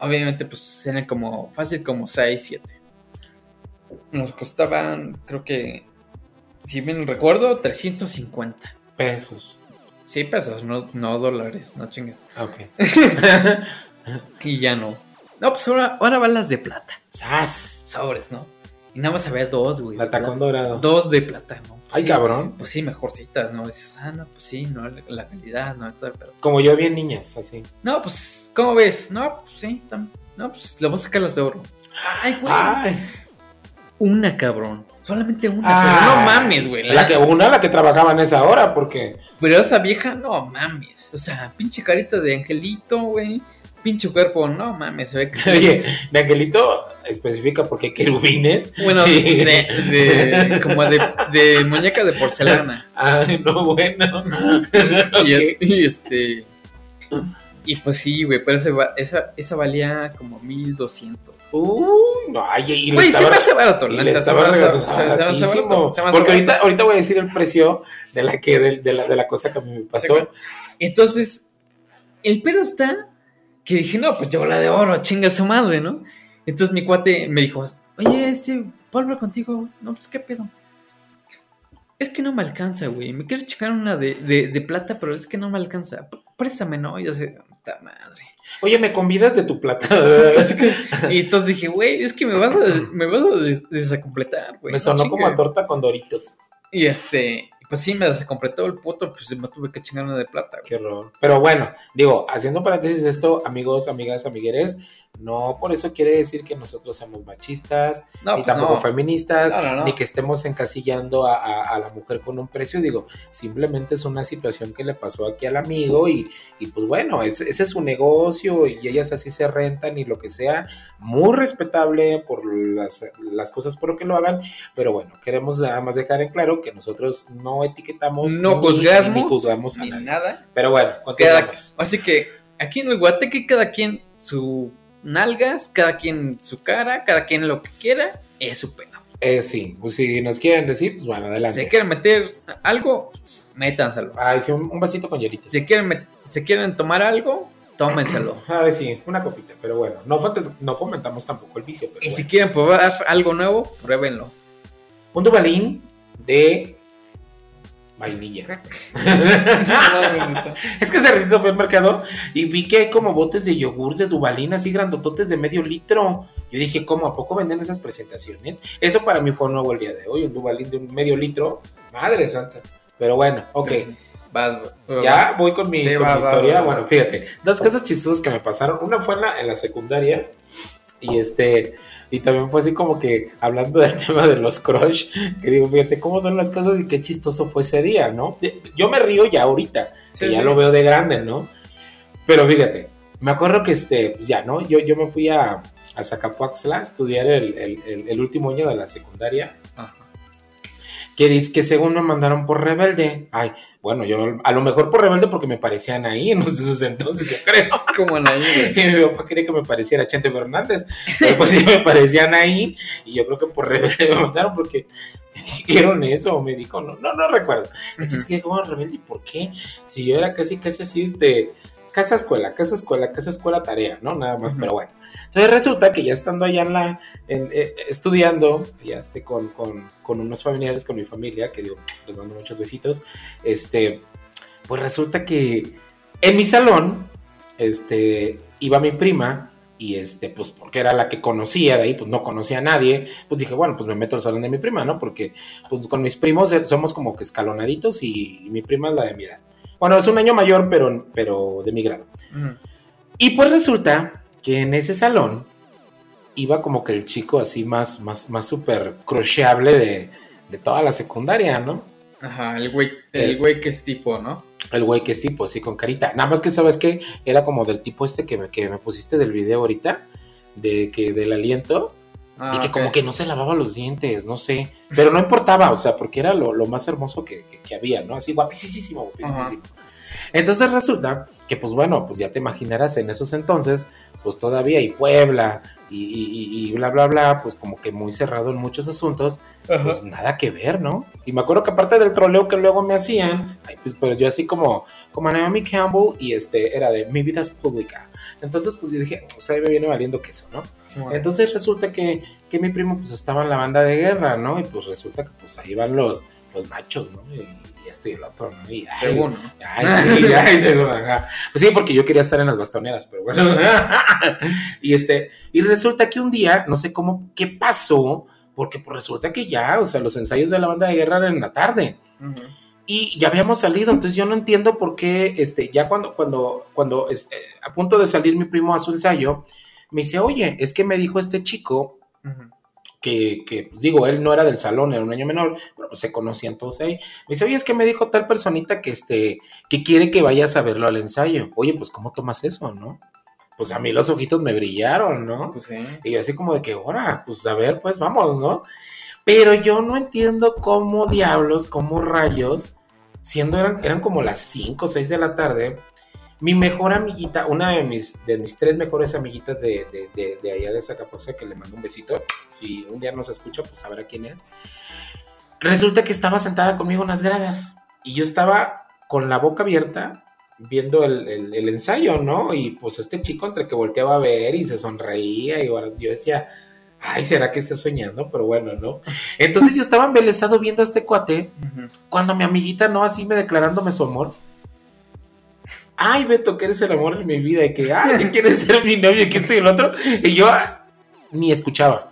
Speaker 1: Obviamente, pues eran como fácil como 6, 7. Nos costaban, creo que, si bien recuerdo, 350.
Speaker 2: Pesos.
Speaker 1: Sí, pesos, no, no dólares, no chingues.
Speaker 2: Ok.
Speaker 1: Y ya no. No, pues ahora, ahora van las de plata.
Speaker 2: ¡Sas!
Speaker 1: Sobres, ¿no? Y nada más había dos, güey. Plata.
Speaker 2: dorado.
Speaker 1: Dos de plata, ¿no?
Speaker 2: Ay,
Speaker 1: sí,
Speaker 2: cabrón.
Speaker 1: Pues sí, mejorcitas, ¿no? Dices, ah, no, pues sí, no, la, la calidad, no, todo pedo.
Speaker 2: Como yo vi en niñas, así.
Speaker 1: No, pues, ¿cómo ves? No, pues sí, tam- no, pues le vamos a sacar las de oro. Ay, güey.
Speaker 2: Ay.
Speaker 1: Una, cabrón. Solamente una. Pero no mames, güey.
Speaker 2: La que, una, la que trabajaba en esa hora, porque.
Speaker 1: Pero esa vieja, no mames. O sea, pinche carita de angelito, güey. Pinche cuerpo, no mames. Se ve que.
Speaker 2: Oye, de Angelito especifica porque hay querubines.
Speaker 1: Bueno, de, de- como de, de muñeca de porcelana.
Speaker 2: Ay, no, bueno.
Speaker 1: Y, este. Y pues sí, güey, pero ese esa, esa valía como 1200.
Speaker 2: Uy, no, ay, y
Speaker 1: Güey, se me hace barato, la neta, se me hace barato,
Speaker 2: Porque ahorita, ahorita voy a decir el precio de la que de, de la, de la cosa que a mí me pasó.
Speaker 1: Entonces, el pedo está que dije, no, pues yo la de oro, chinga su madre, ¿no? Entonces mi cuate me dijo, oye, este, ¿puedo hablar contigo? No, pues qué pedo. Es que no me alcanza, güey. Me quiero checar una de, de, de plata, pero es que no me alcanza. Préstame, ¿no? Y yo sé, puta madre.
Speaker 2: Oye, ¿me convidas de tu plata?
Speaker 1: Y entonces dije, güey, es que me vas a, me vas a des- desacompletar, güey.
Speaker 2: me
Speaker 1: no
Speaker 2: sonó como a
Speaker 1: chingues".
Speaker 2: torta con doritos.
Speaker 1: Y este, pues sí, me desacompletó el puto, pues me tuve que chingar una de plata.
Speaker 2: Qué horror. Pero bueno, digo, haciendo paréntesis esto, amigos, amigas, amigueres, no por eso quiere decir que nosotros somos machistas,
Speaker 1: No,
Speaker 2: ni
Speaker 1: pues
Speaker 2: tampoco
Speaker 1: no.
Speaker 2: feministas,
Speaker 1: No,
Speaker 2: ni que estemos encasillando a, a- a la mujer con un precio. Digo, simplemente es una situación que le pasó aquí al amigo y, y pues bueno, ese, ese es su negocio y ellas así se rentan y lo que sea. Muy respetable por las, las cosas por lo que lo hagan, pero bueno, queremos nada más dejar en claro que nosotros no etiquetamos,
Speaker 1: no
Speaker 2: ni-
Speaker 1: juzgamos,
Speaker 2: ni juzgamos a
Speaker 1: ni
Speaker 2: nadie.
Speaker 1: nada.
Speaker 2: Pero bueno,
Speaker 1: Cada,
Speaker 2: continuamos.
Speaker 1: así que aquí en el Guateque cada quien su nalgas, cada quien su cara, cada quien lo que quiera, es su pena.
Speaker 2: Eh, sí, pues si nos quieren decir, pues bueno,
Speaker 1: Si
Speaker 2: adelante.
Speaker 1: quieren meter algo, pues, métanselo.
Speaker 2: Ay, sí, un, un vasito con hielitos.
Speaker 1: Si quieren, si quieren tomar algo, tómenselo.
Speaker 2: Ay, sí, una copita, pero bueno, no, no fomentamos tampoco el vicio. Pero
Speaker 1: Y si quieren probar algo nuevo, pruébenlo.
Speaker 2: Un dubalín de vainilla. es que hace ratito fui al mercado y vi que hay como botes de yogur de dubalín así grandototes de medio litro. Yo dije, ¿cómo? ¿A poco venden esas presentaciones? Eso para mí fue nuevo el día de hoy, un dubalín de un medio litro. Madre santa. Pero bueno, ok.
Speaker 1: Vas,
Speaker 2: Ya
Speaker 1: vas.
Speaker 2: voy con mi,
Speaker 1: Sí,
Speaker 2: con
Speaker 1: va,
Speaker 2: mi
Speaker 1: va,
Speaker 2: historia. Bueno, fíjate, dos cosas chistosas que me pasaron. Una fue en la, en la secundaria y este y también fue así como que hablando del tema de los crush, que digo, fíjate cómo son las cosas y qué chistoso fue ese día, ¿no? Yo me río ya ahorita, que
Speaker 1: Sí,
Speaker 2: ya
Speaker 1: sí.
Speaker 2: lo veo de grande, ¿no? Pero fíjate, me acuerdo que este, pues ya, ¿no? Yo, yo me fui a, a Zacapuaxtla a estudiar el, el- el- el último año de la secundaria. Que dice que según me mandaron por rebelde. Ay, bueno, yo a lo mejor por rebelde porque me parecían ahí en esos entonces, yo creo.
Speaker 1: Como en ahí,
Speaker 2: Y mi papá quería que me pareciera Chente Fernández. Pero pues sí me parecían ahí. Y yo creo que por rebelde me mandaron porque me dijeron eso. Me dijo, no, no, no recuerdo. Entonces, ¿qué? ¿Cómo rebelde? ¿Y por qué? Si yo era casi, casi así, este. Casa escuela, casa escuela, casa escuela tarea, ¿no? Nada más, pero bueno. Entonces resulta que ya estando allá en la, en, eh, estudiando, ya este, con, con, con unos familiares, con mi familia, que digo, les mando muchos besitos, este, pues resulta que en mi salón, este, iba mi prima y este, pues porque era la que conocía de ahí, pues no conocía a nadie, pues dije, bueno, pues me meto al salón de mi prima, ¿no? Porque pues con mis primos eh, somos como que escalonaditos y, y mi prima es la de mi edad. Bueno, es un año mayor, pero, pero de mi grado. Y pues resulta que en ese salón iba como que el chico así más, más, más súper crushable de, de toda la secundaria, ¿no?
Speaker 1: Ajá, el güey, el güey que es tipo, ¿no?
Speaker 2: El güey que es tipo, así con carita. Nada más que, ¿sabes qué? Era como del tipo este que me, que me pusiste del video ahorita, de que del aliento,
Speaker 1: Ah,
Speaker 2: y que
Speaker 1: ok.
Speaker 2: como que no se lavaba los dientes, no sé. Pero no importaba, o sea, porque era lo, lo más hermoso que, que- que había, ¿no? Así guapísimo, guapísimo. Entonces resulta que, pues bueno, pues ya te imaginarás en esos entonces, pues todavía y Puebla y, y- y bla, bla, bla, pues como que muy cerrado en muchos asuntos,
Speaker 1: Ajá.
Speaker 2: pues nada que ver, ¿no? Y me acuerdo que aparte del troleo que luego me hacían, ay, pues, pero yo así como, como Naomi Campbell y este era de mi vida es pública. Entonces, pues yo dije, o sea, ahí me viene valiendo queso, ¿no? Entonces resulta que, que mi primo pues estaba en la banda de guerra, ¿no? Y pues resulta que pues ahí van los, los machos, ¿no? Y, y esto y el otro, ¿no? Y, ay,
Speaker 1: Según.
Speaker 2: Ay, sí, ay, según, ajá. Pues sí, porque yo quería estar en las bastoneras, pero bueno. y este, y resulta que un día, no sé cómo, qué pasó, porque pues resulta que ya, o sea, los ensayos de la banda de guerra eran en la tarde
Speaker 1: Ujú.
Speaker 2: Y ya habíamos salido, entonces yo no entiendo por qué, este, ya cuando, cuando, cuando, este, a punto de salir mi primo a su ensayo, me dice, oye, es que me dijo este chico que, que, pues digo, él no era del salón, era un año menor, pero pues se conocían todos ahí. Me dice, oye, es que me dijo tal personita que, este, que quiere que vayas a verlo al ensayo. Oye, pues, ¿cómo tomas eso, no? Pues a mí los ojitos me brillaron, ¿no?
Speaker 1: Pues sí.
Speaker 2: Y así como de que, ahora, pues a ver, pues vamos, ¿no? Pero yo no entiendo cómo diablos, cómo rayos, siendo eran, eran como las 5 o 6 de la tarde, mi mejor amiguita, una de mis, de mis tres mejores amiguitas de, de, de, de allá de Zacapoza, que le mando un besito, si un día nos escucha, pues sabrá quién es, resulta que estaba sentada conmigo en las gradas y yo estaba con la boca abierta viendo el, el- el ensayo, ¿no? Y pues este chico entre que volteaba a ver y se sonreía y yo decía, ay, ¿será que está soñando? Pero bueno, ¿no? Entonces yo estaba embelesado viendo a este cuate cuando mi amiguita, ¿no? Así me declarándome su amor. Ay, Beto, que eres el amor de mi vida y que, ay, que quieres ser mi novio y que esto y el otro. Y yo ah, ni escuchaba.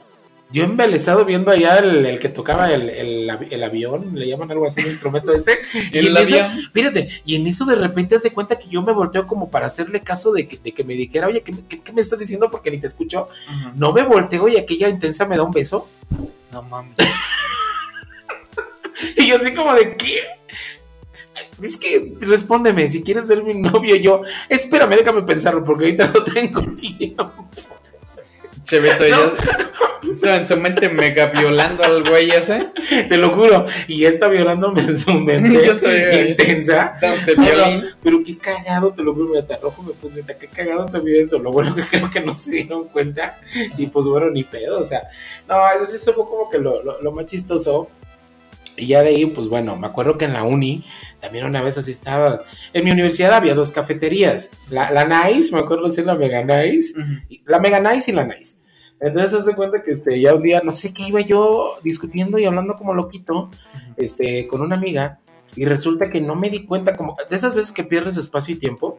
Speaker 2: Yo embelesado viendo allá el, el que tocaba el, el avi- el avión, le llaman algo así, el instrumento este. Y en eso, fíjate, y en eso de repente haz de cuenta que yo me volteo como para hacerle caso de que, de que me dijera, oye, ¿qué, qué- qué me estás diciendo? Porque ni te escucho. No me volteo y aquella intensa me da un beso.
Speaker 1: No mames.
Speaker 2: Y yo así como de, ¿qué? Es que respóndeme, si quieres ser mi novio, yo, espérame, déjame pensarlo, porque ahorita no tengo tiempo.
Speaker 1: Cheveto, ya en su mente mega violando al güey ese.
Speaker 2: Te lo juro. Y está violándome en su mente
Speaker 1: Yo soy,
Speaker 2: intensa. No, no, pero qué cagado, te lo juro, hasta rojo me puse, qué cagado se vio eso. Lo bueno que creo que no se dieron cuenta. Y pues bueno, ni pedo, o sea, no, eso fue como que lo, lo, lo más chistoso. Y ya de ahí, pues bueno, me acuerdo que en la uni, también una vez así estaba. En mi universidad había dos cafeterías. La, la Nice, me acuerdo decir la Mega Nice. La Mega Nice y la Nice. Entonces, hace cuenta que este, ya un día, no sé qué, iba yo discutiendo y hablando como loquito este, con una amiga. Y resulta que no me di cuenta, como de esas veces que pierdes espacio y tiempo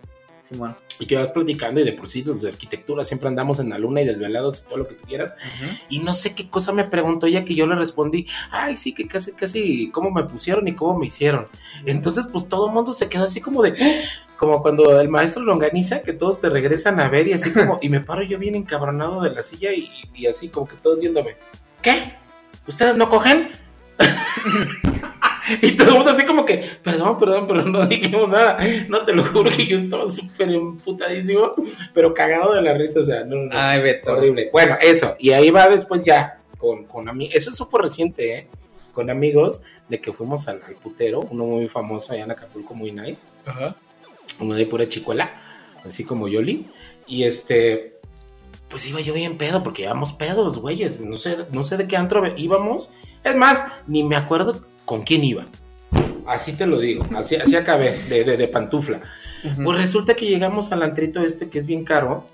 Speaker 2: Y que vas platicando y de por sí los de arquitectura siempre andamos en la luna y desvelados y todo lo que tú quieras. Y no sé qué cosa me preguntó ella que yo le respondí, ay, sí, que casi, casi, cómo me pusieron y cómo me hicieron. Entonces, pues todo el mundo se quedó así como de, como cuando el maestro longaniza, que todos te regresan a ver y así como, y me paro yo bien encabronado de la silla y, y así como que todos viéndome, ¿qué? ¿Ustedes no cogen? y todo el mundo así como que, perdón, perdón, pero no dijimos nada. No, te lo juro que yo estaba súper emputadísimo, pero cagado de la risa, o sea, no, no, no.
Speaker 1: Ay, Beto.
Speaker 2: Horrible. Bueno, eso. Y ahí va después ya con, con a mí. Eso es súper reciente, ¿eh? con amigos de que fuimos al, al putero, uno muy famoso allá en Acapulco, muy nice,
Speaker 1: Ajá.
Speaker 2: uno de pura chicuela, así como Yoli, y este, pues iba yo bien pedo, porque íbamos pedos, güeyes, no sé, no sé de qué antro íbamos, es más, ni me acuerdo con quién iba, así te lo digo, así, así acabé, de, de, de pantufla. Pues resulta que llegamos al antrito este que es bien caro.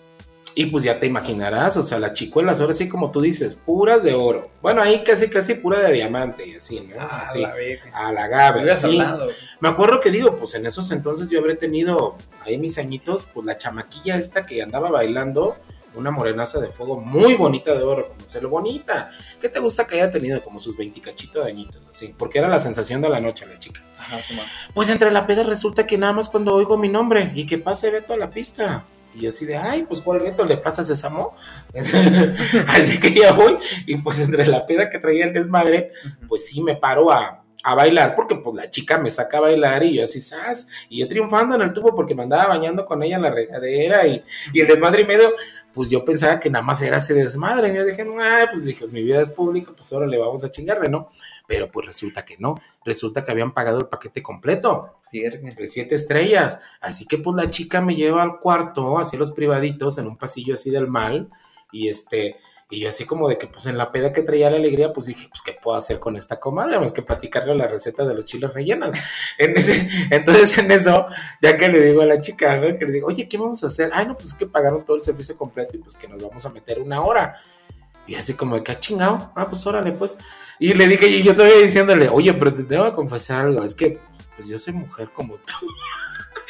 Speaker 2: Y pues ya te imaginarás, o sea, las chicuelas, ahora sí como tú dices, puras de oro. Bueno, ahí casi casi pura de diamante y así, ¿no?
Speaker 1: Ah,
Speaker 2: Así,
Speaker 1: la
Speaker 2: a la gabe. sí. Me acuerdo que digo, pues en esos entonces yo habré tenido ahí mis añitos, pues la chamaquilla esta que andaba bailando, una morenaza de fuego muy bonita de oro, como ser bonita. ¿Qué te gusta que haya tenido como sus 20 cachitos de añitos, así? Porque era la sensación de la noche la chica.
Speaker 1: Ajá.
Speaker 2: Pues entre la peda resulta que nada más cuando oigo mi nombre y que pase Beto a la pista. Y así de, ay, pues ¿cuál Beto? ¿Le pasas de Samo? así que ya voy. Y pues entre la peda que traía el desmadre, pues sí me paro a, a bailar, porque pues la chica me saca a bailar y yo así, ¡zas! Y yo triunfando en el tubo porque me andaba bañando con ella en la regadera y, y el desmadre y medio, pues yo pensaba que nada más era ese desmadre. Y yo dije, ah, pues dije, mi vida es pública, pues ahora le vamos a chingarle, ¿no? Pero pues resulta que no, resulta que habían pagado el paquete completo
Speaker 1: Verga.
Speaker 2: de siete estrellas. Así que pues la chica me lleva al cuarto, así los privaditos, en un pasillo así del mal. Y este, y yo así como de que pues en la peda que traía la alegría, pues dije, pues qué puedo hacer con esta comadre, más que platicarle la receta de los chiles rellenos. Entonces en eso, ya que le digo a la chica, que le digo, oye, ¿qué vamos a hacer? Ay, no, pues es que pagaron todo el servicio completo y pues que nos vamos a meter una hora. Y así como de que "Ah, chingado, ah, pues órale, pues. Y le dije, y yo todavía diciéndole, oye, pero te tengo que confesar algo, es que pues yo soy mujer como tú.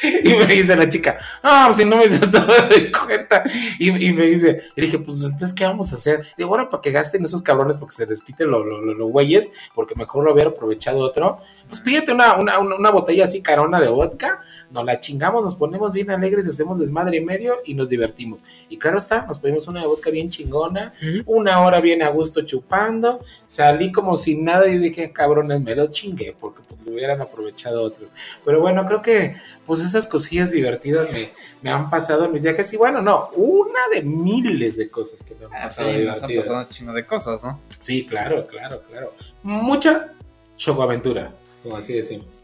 Speaker 2: Y me dice la chica, ah, pues si no me dices nada de cuenta. Y, y me dice, y dije, pues entonces, ¿qué vamos a hacer? Y digo, bueno, para que gasten esos cabrones, porque se les quiten los lo, lo- los güeyes, porque mejor lo hubiera aprovechado otro. Pues pídete una, una, una, botella así carona de vodka, nos la chingamos, nos ponemos bien alegres, hacemos desmadre y medio y nos divertimos. Y claro está, nos pedimos una de vodka bien chingona, una hora bien a gusto chupando, salí como sin nada y dije, cabrones, me lo chingué, porque pues, lo hubieran aprovechado otros. Pero bueno, creo que pues esas cosillas divertidas me, me han pasado en mis viajes y bueno, no, una de miles de cosas que me han
Speaker 1: Ah, sí,
Speaker 2: pasado
Speaker 1: nos han
Speaker 2: divertidas.
Speaker 1: pasado un chingo de cosas, ¿no?
Speaker 2: Sí, claro, claro, claro. Mucha chocoaventura, como así decimos.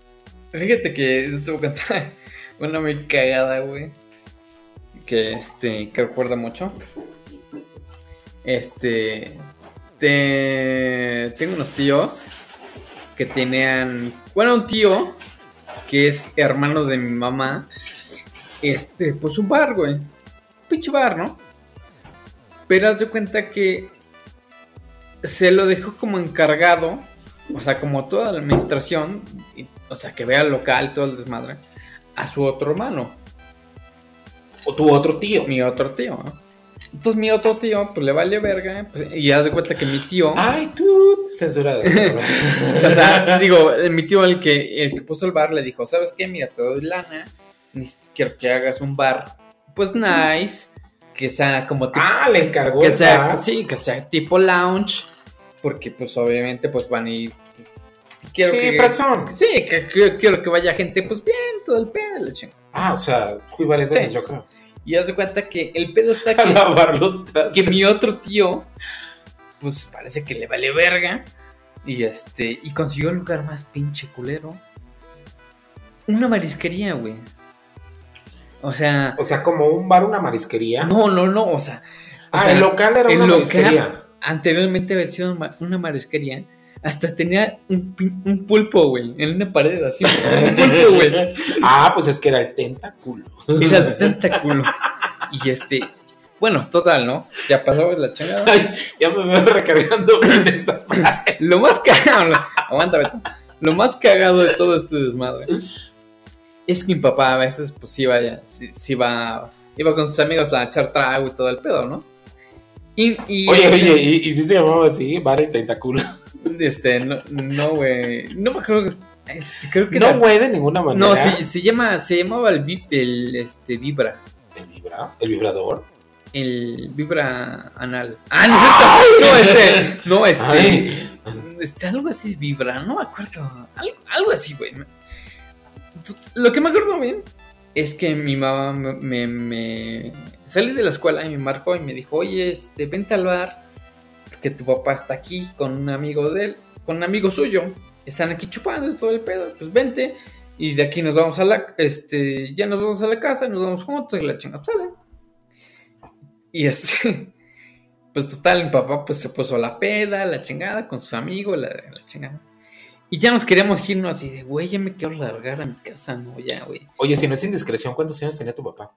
Speaker 1: Fíjate que yo te voy a contar una muy cagada, güey. Que este, que recuerdo mucho. Este. Te, tengo unos tíos que tenían. Bueno, un tío que es hermano de mi mamá. Este, pues un bar, güey. Un pinche bar, ¿no? Pero haz de cuenta que se lo dejó como encargado. O sea, como toda la administración. y- o sea, que vea el local, todo el desmadre. A su otro hermano,
Speaker 2: O tu otro tío.
Speaker 1: mi otro tío, ¿no? Entonces mi otro tío, pues le vale verga. pues, y haz de cuenta que mi tío.
Speaker 2: Ay, tú, censurado.
Speaker 1: O sea, digo, mi tío, el que, el que puso el bar, le dijo: ¿Sabes qué? Mira, te doy lana. ni- Quiero que hagas un bar, pues nice. Que sea como tipo.
Speaker 2: ah, le encargó
Speaker 1: que
Speaker 2: el
Speaker 1: sea,
Speaker 2: bar.
Speaker 1: sí, que sea tipo lounge. Porque, pues obviamente, pues van a ir. Quiero
Speaker 2: sí,
Speaker 1: que.
Speaker 2: fresón.
Speaker 1: Sí, que, que- quiero que vaya gente, pues bien, todo el pedo.
Speaker 2: Ah, o sea, fui varias veces,
Speaker 1: Sí.
Speaker 2: yo creo.
Speaker 1: Y haz de cuenta que el pedo está
Speaker 2: A
Speaker 1: que,
Speaker 2: lavar los trastes.
Speaker 1: que mi otro tío, pues parece que le vale verga. Y este, y consiguió el lugar más pinche culero. Una marisquería, güey. O sea,
Speaker 2: O sea, como un bar, una marisquería.
Speaker 1: no, no, no, o sea. o
Speaker 2: ah,
Speaker 1: sea,
Speaker 2: el local era
Speaker 1: el
Speaker 2: una
Speaker 1: local-
Speaker 2: marisquería.
Speaker 1: Anteriormente había sido una marisquería. Hasta tenía un, un pulpo, güey, en una pared así. Un pulpo, güey.
Speaker 2: Ah, pues es que era el tentáculo.
Speaker 1: Era el tentáculo. Y este, bueno, total, ¿no? Ya pasó la chingada.
Speaker 2: Ay, ya me veo recargando esta.
Speaker 1: Lo más cagado, aguanta, Beto. Lo más cagado de todo este desmadre es que mi papá a veces, pues iba, sí, sí iba, iba con sus amigos a echar trago y todo el pedo, ¿no? Y, y
Speaker 2: Oye, oye, ¿y, y si se llamaba así? Bar y tentáculo.
Speaker 1: Este, no, güey, no me acuerdo, este, creo que
Speaker 2: No, güey, de ninguna manera.
Speaker 1: no, se llama, se llamaba el, el, este, vibra,
Speaker 2: ¿El vibra? ¿El vibrador?
Speaker 1: el vibra anal. Ah, no, es cierto, no, este, no, este,
Speaker 2: Ay.
Speaker 1: este, algo así vibra, no me acuerdo, algo, algo así, güey. Lo que me acuerdo bien es que mi mamá me, me- me- salí de la escuela y me marcó y me dijo, oye, este, vente al bar, que tu papá está aquí con un amigo de él. con un amigo suyo. Están aquí chupando todo el pedo. Pues vente. Y de aquí nos vamos a la. Este. Ya nos vamos a la casa, nos vamos juntos y la chingada sale. Y este. Pues total, mi papá pues se puso la peda, la chingada, con su amigo, la, la chingada. Y ya nos queríamos irnos así de, güey, ya me quiero largar a mi casa, no, ya, güey.
Speaker 2: Oye, si no es indiscreción, ¿cuántos años tenía tu papá?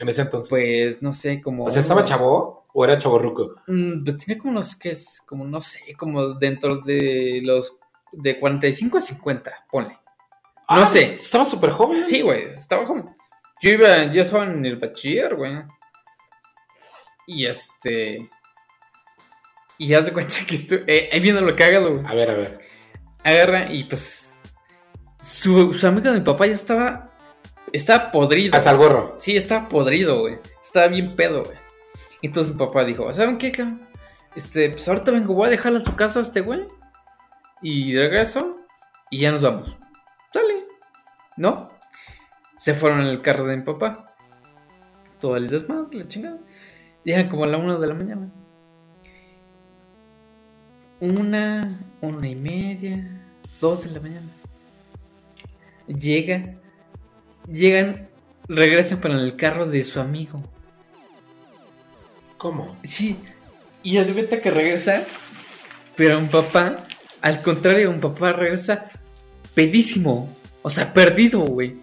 Speaker 2: En ese entonces.
Speaker 1: Pues, no sé, como...
Speaker 2: o sea, ¿estaba
Speaker 1: unos-
Speaker 2: chavo o era chavo ruco?
Speaker 1: Mm, Pues tenía como unos, que es, como, no sé, como dentro de los, de 45 a 50, ponle. No sé.
Speaker 2: pues, Estaba súper joven.
Speaker 1: Sí, güey, estaba como... Yo iba, yo estaba en el bachiller, güey. Y este... Y haz de cuenta que estoy... Eh, ahí viene lo cagado, güey.
Speaker 2: A ver, a ver.
Speaker 1: Agarra y pues... Su, su amigo de mi papá ya estaba... Estaba podrido.
Speaker 2: Hasta el gorro.
Speaker 1: Sí, estaba podrido, güey. Estaba bien pedo, güey. Entonces mi papá dijo, ¿saben qué, cabrón? Este, pues ahorita vengo, voy a dejarle a su casa a este güey. Y regreso. Y ya nos vamos. Dale. ¿No? Se fueron en el carro de mi papá. Todo el desmadre, la chingada. Y eran como a la una de la mañana. Una, una y media, dos de la mañana. Llega, llegan, regresan para el carro de su amigo.
Speaker 2: ¿Cómo?
Speaker 1: Sí, y hace cuenta que regresa, pero un papá, al contrario, un papá regresa pedísimo, o sea, perdido, güey.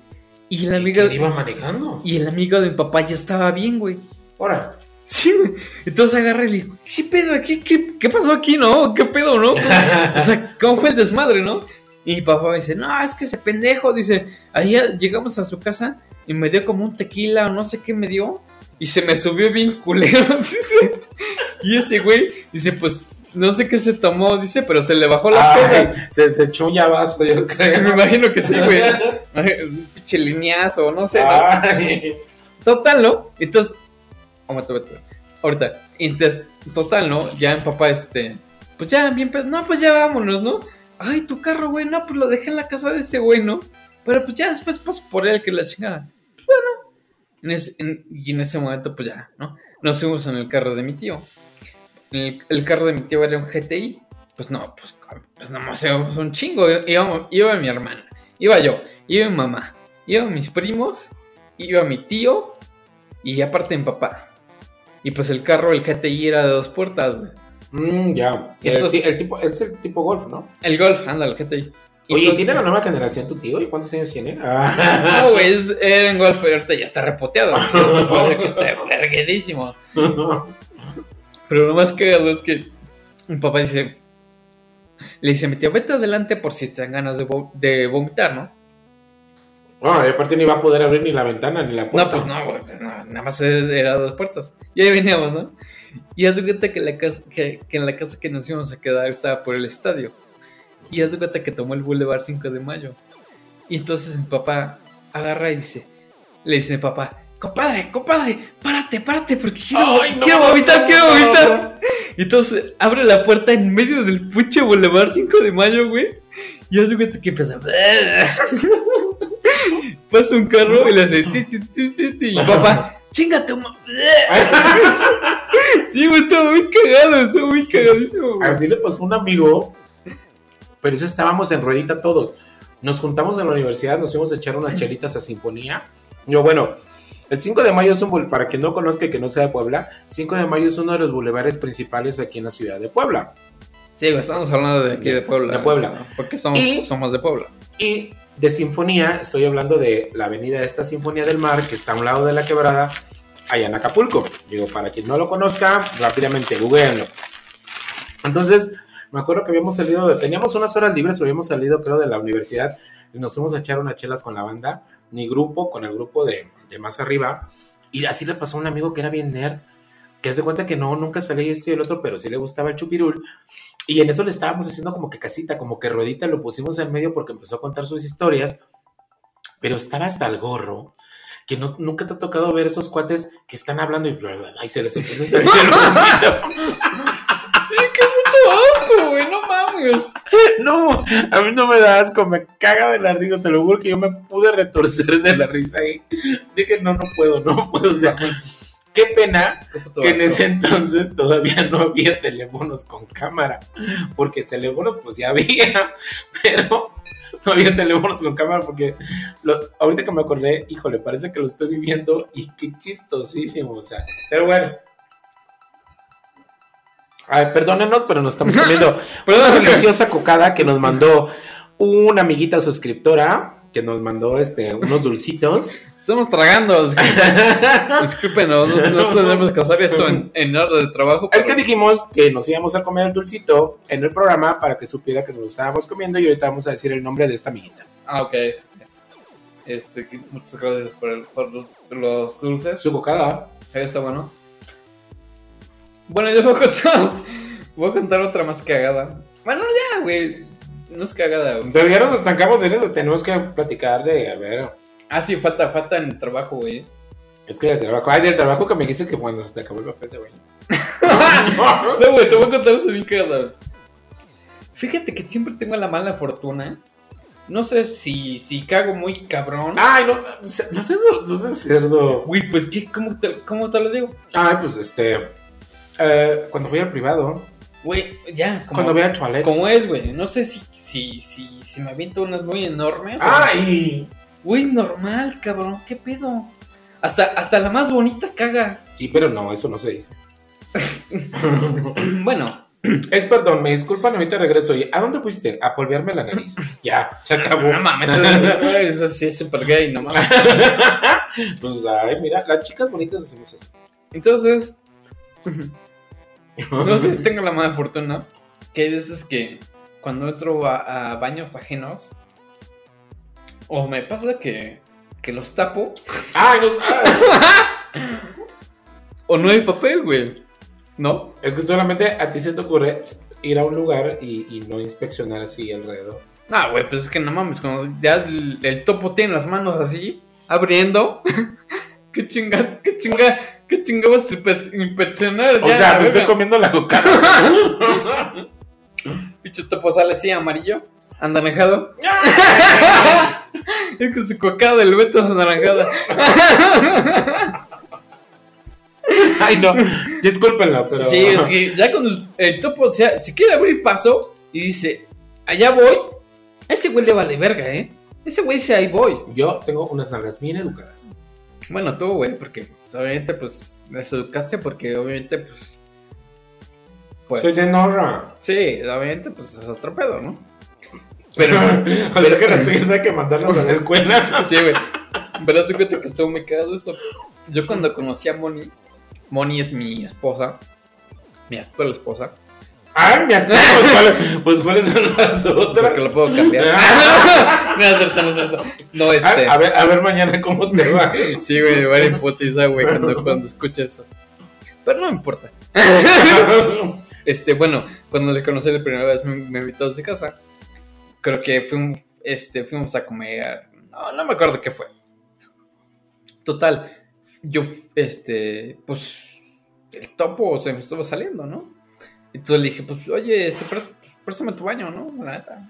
Speaker 1: Y el amigo,
Speaker 2: ¿Quién iba manejando?
Speaker 1: y el amigo de mi papá ya estaba bien, güey.
Speaker 2: Ahora.
Speaker 1: Sí, güey. Entonces agarra y le digo, ¿qué pedo aquí? ¿Qué, qué pasó aquí, no? ¿Qué pedo, no? O sea, ¿cómo fue el desmadre, no? Y mi papá me dice, no, es que ese pendejo, dice, ahí llegamos a su casa y me dio como un tequila o no sé qué me dio. Y se me subió bien culero, dice. Y ese güey dice, pues, no sé qué se tomó, dice, pero se le bajó la
Speaker 2: Ay,
Speaker 1: peda.
Speaker 2: se, se echó un llavazo, yo
Speaker 1: Sí, me imagino que sí, güey. Un pinche lineazo, no sé. Total, ¿no? Entonces, aguanta. Ahorita, entonces, total, ¿no? Ya mi papá, este, pues ya, bien, no, pues ya vámonos, ¿no? Ay, tu carro, güey, no, pues lo dejé en la casa de ese güey, ¿no? Pero pues ya después paso por él, que la chingada. Pues, bueno. En ese- en- y en ese momento, pues ya, ¿no? Nos fuimos en el carro de mi tío. El, el carro de mi tío era un GTI. Pues no, pues, pues nomás íbamos un chingo. Iba, iba mi hermana, iba yo, iba mi mamá, iban mis primos, iba mi tío y aparte mi papá. Y pues el carro, el GTI era de dos puertas, güey.
Speaker 2: Mm, ya. El ti- el, tipo, es el tipo golf, ¿no?
Speaker 1: El Golf, anda, el GTI.
Speaker 2: Oye,
Speaker 1: entonces-
Speaker 2: ¿tiene la nueva generación tu tío? ¿Y cuántos años tiene? Ah.
Speaker 1: No, güey, es, era en Golf, pero ahorita ya está repoteado. Que está verguedísimo. Pero lo más cagado es que mi papá dice, le dice a mi tío, vete adelante por si te dan ganas de, vo- de vomitar, ¿no?
Speaker 2: No, y aparte ni va a poder abrir ni la ventana ni la puerta.
Speaker 1: No, pues no, güey, pues no, nada más era dos puertas. Y ahí veníamos, ¿no? Y haz de cuenta que, la casa, que, que en la casa que nos íbamos a quedar estaba por el estadio. Y haz de cuenta que tomó el Boulevard 5 de mayo. Y entonces mi papá agarra y dice, le dice papá, compadre, compadre, párate, párate, porque quiero,
Speaker 2: Ay, no,
Speaker 1: quiero vomitar,
Speaker 2: no,
Speaker 1: quiero
Speaker 2: no,
Speaker 1: vomitar. Y entonces abre la puerta en medio del puche Boulevard 5 de mayo, güey. Y haz de cuenta que empieza. Pasa un carro y le hace. ti, ti, ti, y papá, chingate, ma-". Sí, güey, estaba muy cagado, estaba muy cagadísimo, güey.
Speaker 2: Así le pasó a un amigo, pero eso estábamos en ruedita todos. Nos juntamos en la universidad, nos fuimos a echar unas chelitas a Sinfonía. Yo, bueno, el 5 de mayo es un, para quien no conozca y que no sea de Puebla, 5 de mayo es uno de los bulevares principales aquí en la ciudad de Puebla.
Speaker 1: Sí, estamos hablando de aquí de Puebla.
Speaker 2: De Puebla.
Speaker 1: Porque somos,
Speaker 2: Y-
Speaker 1: somos de Puebla.
Speaker 2: Y de Sinfonía, estoy hablando de la avenida esta Sinfonía del Mar, que está a un lado de la quebrada, allá en Acapulco. Digo, para quien no lo conozca, rápidamente, googleenlo. Entonces, me acuerdo que habíamos salido, de- teníamos unas horas libres, habíamos salido, creo, de la universidad, y nos fuimos a echar unas chelas con la banda, mi grupo, con el grupo de, de más arriba, y así le pasó a un amigo que era bien nerd, que hace cuenta que no, nunca salía esto y el otro, pero sí le gustaba el chupirul, y en eso le estábamos haciendo como que casita, como que ruedita, lo pusimos en medio porque empezó a contar sus historias, pero estaba hasta el gorro, que no, nunca te ha tocado ver esos cuates que están hablando y, y se les empieza a salir el vómito.
Speaker 1: Sí, qué puto asco, güey, no mames.
Speaker 2: No, a mí no me da asco, me caga de la risa, te lo juro que yo me pude retorcer de la risa y dije, no, no puedo, no puedo, o sea, Qué pena que en ese entonces todavía no había teléfonos con cámara, porque teléfonos pues ya había, pero no había teléfonos con cámara porque lo- ahorita que me acordé, híjole, parece que lo estoy viviendo y qué chistosísimo, o sea, pero bueno. Ay, perdónenos, pero nos estamos comiendo una deliciosa cocada que nos mandó una amiguita suscriptora que nos mandó este unos dulcitos.
Speaker 1: Estamos tragando. Discúlpenos, no, no tenemos que hacer esto en, en hora de trabajo.
Speaker 2: Es que dijimos que nos íbamos a comer el dulcito en el programa para que supiera que nos estábamos comiendo y ahorita vamos a decir el nombre de esta amiguita.
Speaker 1: Ah, ok. Este, muchas gracias por, el- por los, dulces.
Speaker 2: Su bocada.
Speaker 1: Ahí está bueno. Bueno, yo voy a contar. Voy a contar otra más cagada. Bueno, ya, güey. No es cagada, güey.
Speaker 2: Pero ya nos estancamos en eso, tenemos que platicar de, a ver,
Speaker 1: Ah, sí, falta, falta en el trabajo, güey.
Speaker 2: es que del trabajo, ay, del trabajo que me dijiste que cuando se te acabó el papel güey.
Speaker 1: No, güey, te voy a contar eso bien cagada. Fíjate que siempre tengo la mala fortuna. No sé si, si cago muy cabrón.
Speaker 2: Ay, no, no sé, no sé cerdo.
Speaker 1: Güey, pues, ¿qué? ¿Cómo te, cómo te lo digo?
Speaker 2: Ay, pues este, eh, cuando voy al privado,
Speaker 1: Güey, ya. Como,
Speaker 2: cuando voy al toilet.
Speaker 1: como es, güey. No sé si, si, si, si me aviento unas muy enormes.
Speaker 2: Ay,
Speaker 1: Güey, normal, cabrón. ¿Qué pedo? Hasta, hasta la más bonita caga.
Speaker 2: sí, pero no, eso no se dice.
Speaker 1: bueno,
Speaker 2: Es perdón, me disculpan, ahorita regreso. ¿Y ¿A dónde fuiste? A polvearme la nariz. Ya, se acabó.
Speaker 1: no mames, eso sí es súper gay, no mames.
Speaker 2: pues, ay, mira, las chicas bonitas hacemos eso.
Speaker 1: Entonces, no sé si tengo la mala fortuna. Que hay veces que cuando entro a, a baños ajenos, o me pasa que, que los tapo,
Speaker 2: Ay, no, ay.
Speaker 1: o no hay papel, güey. ¿No?
Speaker 2: Es que solamente a ti se te ocurre ir a un lugar y, y no inspeccionar así alrededor.
Speaker 1: No, güey, pues es que no mames, cuando ya el, el topo tiene las manos así, abriendo. qué chingada, qué chingada, qué impe- inspeccionar.
Speaker 2: O
Speaker 1: ya,
Speaker 2: sea, me estoy comiendo la cocada.
Speaker 1: Pinche topo sale así amarillo, anaranjado. es que su cocada del Beto es anaranjada.
Speaker 2: Ay, no. Discúlpenla, pero.
Speaker 1: Sí, es que ya cuando el, el topo, o sea, si quiere abrir paso y dice, allá voy, a ese güey le vale verga, ¿eh? Ese güey dice, ahí voy.
Speaker 2: Yo tengo unas nalgas bien educadas.
Speaker 1: Bueno, tú, güey, porque obviamente, pues, les educaste porque obviamente, pues... Pues...
Speaker 2: Soy de Nora.
Speaker 1: Sí, obviamente, pues es otro pedo, ¿no? Pero...
Speaker 2: o sea que las tuyas hay que mandarlas a la escuela.
Speaker 1: sí, güey. Pero te cuenta que estuvo muy cagado esto. Yo cuando conocí a Moni, Moni es mi esposa, mi actual esposa,
Speaker 2: Ay, me acuerdo. Pues, ¿cuáles- pues cuáles son las otras.
Speaker 1: porque lo puedo cambiar. no es cierto, no es cierto. No,
Speaker 2: A,
Speaker 1: este...
Speaker 2: a ver, a ver mañana cómo te va.
Speaker 1: Sí, güey, me va a imputizar, güey, cuando, cuando escuche esto. Pero no me importa. Este, bueno, cuando le conocí la primera vez me, me invitó a su casa. Creo que fuimos, este, fuimos a comer. No, no me acuerdo qué fue. Total, yo, este, pues, el topo se me estuvo saliendo, ¿no? Entonces le dije, pues, oye, prés- pues, préstame tu baño, ¿no? La neta.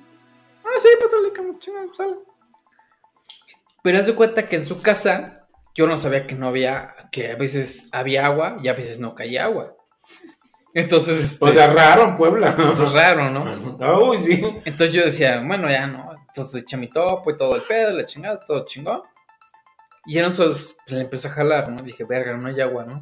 Speaker 1: Ah, sí, pásale, como chingada, sale. Pero haz de cuenta que en su casa yo no sabía que no había, que a veces había agua y a veces no caía agua. Entonces, este,
Speaker 2: O sea, raro en Puebla.
Speaker 1: eso es raro, ¿no?
Speaker 2: Uy, sí.
Speaker 1: Entonces yo decía, bueno, ya no. Entonces eché mi topo y todo el pedo, la chingada, todo chingón. Y entonces pues, le empecé a jalar, ¿no? Dije, verga, no hay agua, ¿no?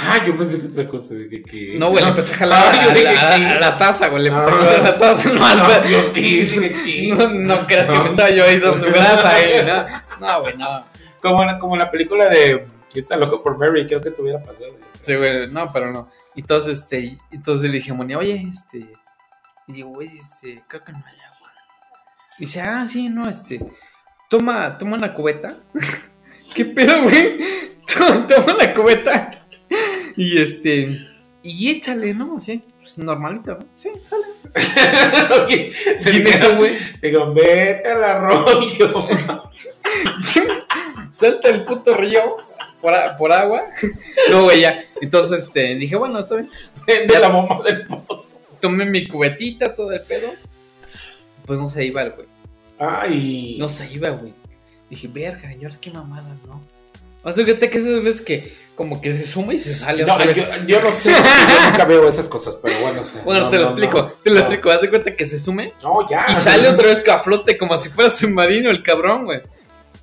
Speaker 2: Ah, yo pensé que otra cosa. Dije que.
Speaker 1: No, güey, le empecé a jalar
Speaker 2: Ah,
Speaker 1: a,
Speaker 2: dije
Speaker 1: la, a-
Speaker 2: que-
Speaker 1: a la taza, güey, le empecé a
Speaker 2: Ah.
Speaker 1: jalar la taza, no
Speaker 2: yo dije que-
Speaker 1: No, no creas que me estaba yo ahí dando grasa ahí, ¿no? No, güey, no.
Speaker 2: Como, la- como la película de que está loco por Mary, creo que te hubiera pasado.
Speaker 1: Sí, güey, no, pero no. Entonces, este, entonces le dije a Moni, oye, este. Y digo, güey, este, creo que no hay agua. Y dice, ah, sí, no, este. Toma, toma una cubeta. ¿Qué pedo, güey? Toma una cubeta. Y este. Y échale, ¿no? Así, pues normalito, ¿no? Sí, sale.
Speaker 2: Oye,
Speaker 1: Y en eso, güey,
Speaker 2: Digo, vete al arroyo.
Speaker 1: salta el puto río por, por agua. No, güey, ya. Entonces, este, dije, bueno, está bien.
Speaker 2: De la bomba del pozo.
Speaker 1: Tomé mi cubetita, todo el pedo. Pues no se iba el güey.
Speaker 2: Ay.
Speaker 1: No se iba, güey. Dije, verga, ¿y ahora qué mamadas, no? O sea, fíjate que esas veces que como que se suma y se sale
Speaker 2: No,
Speaker 1: otra vez.
Speaker 2: yo, yo no sé, yo nunca veo esas cosas, pero bueno, o sea,
Speaker 1: Bueno,
Speaker 2: no,
Speaker 1: te lo
Speaker 2: no,
Speaker 1: explico,
Speaker 2: no,
Speaker 1: te lo explico. Haz de cuenta que se sume
Speaker 2: No, ya.
Speaker 1: y sale otra vez que a flote como si fuera submarino el cabrón, güey.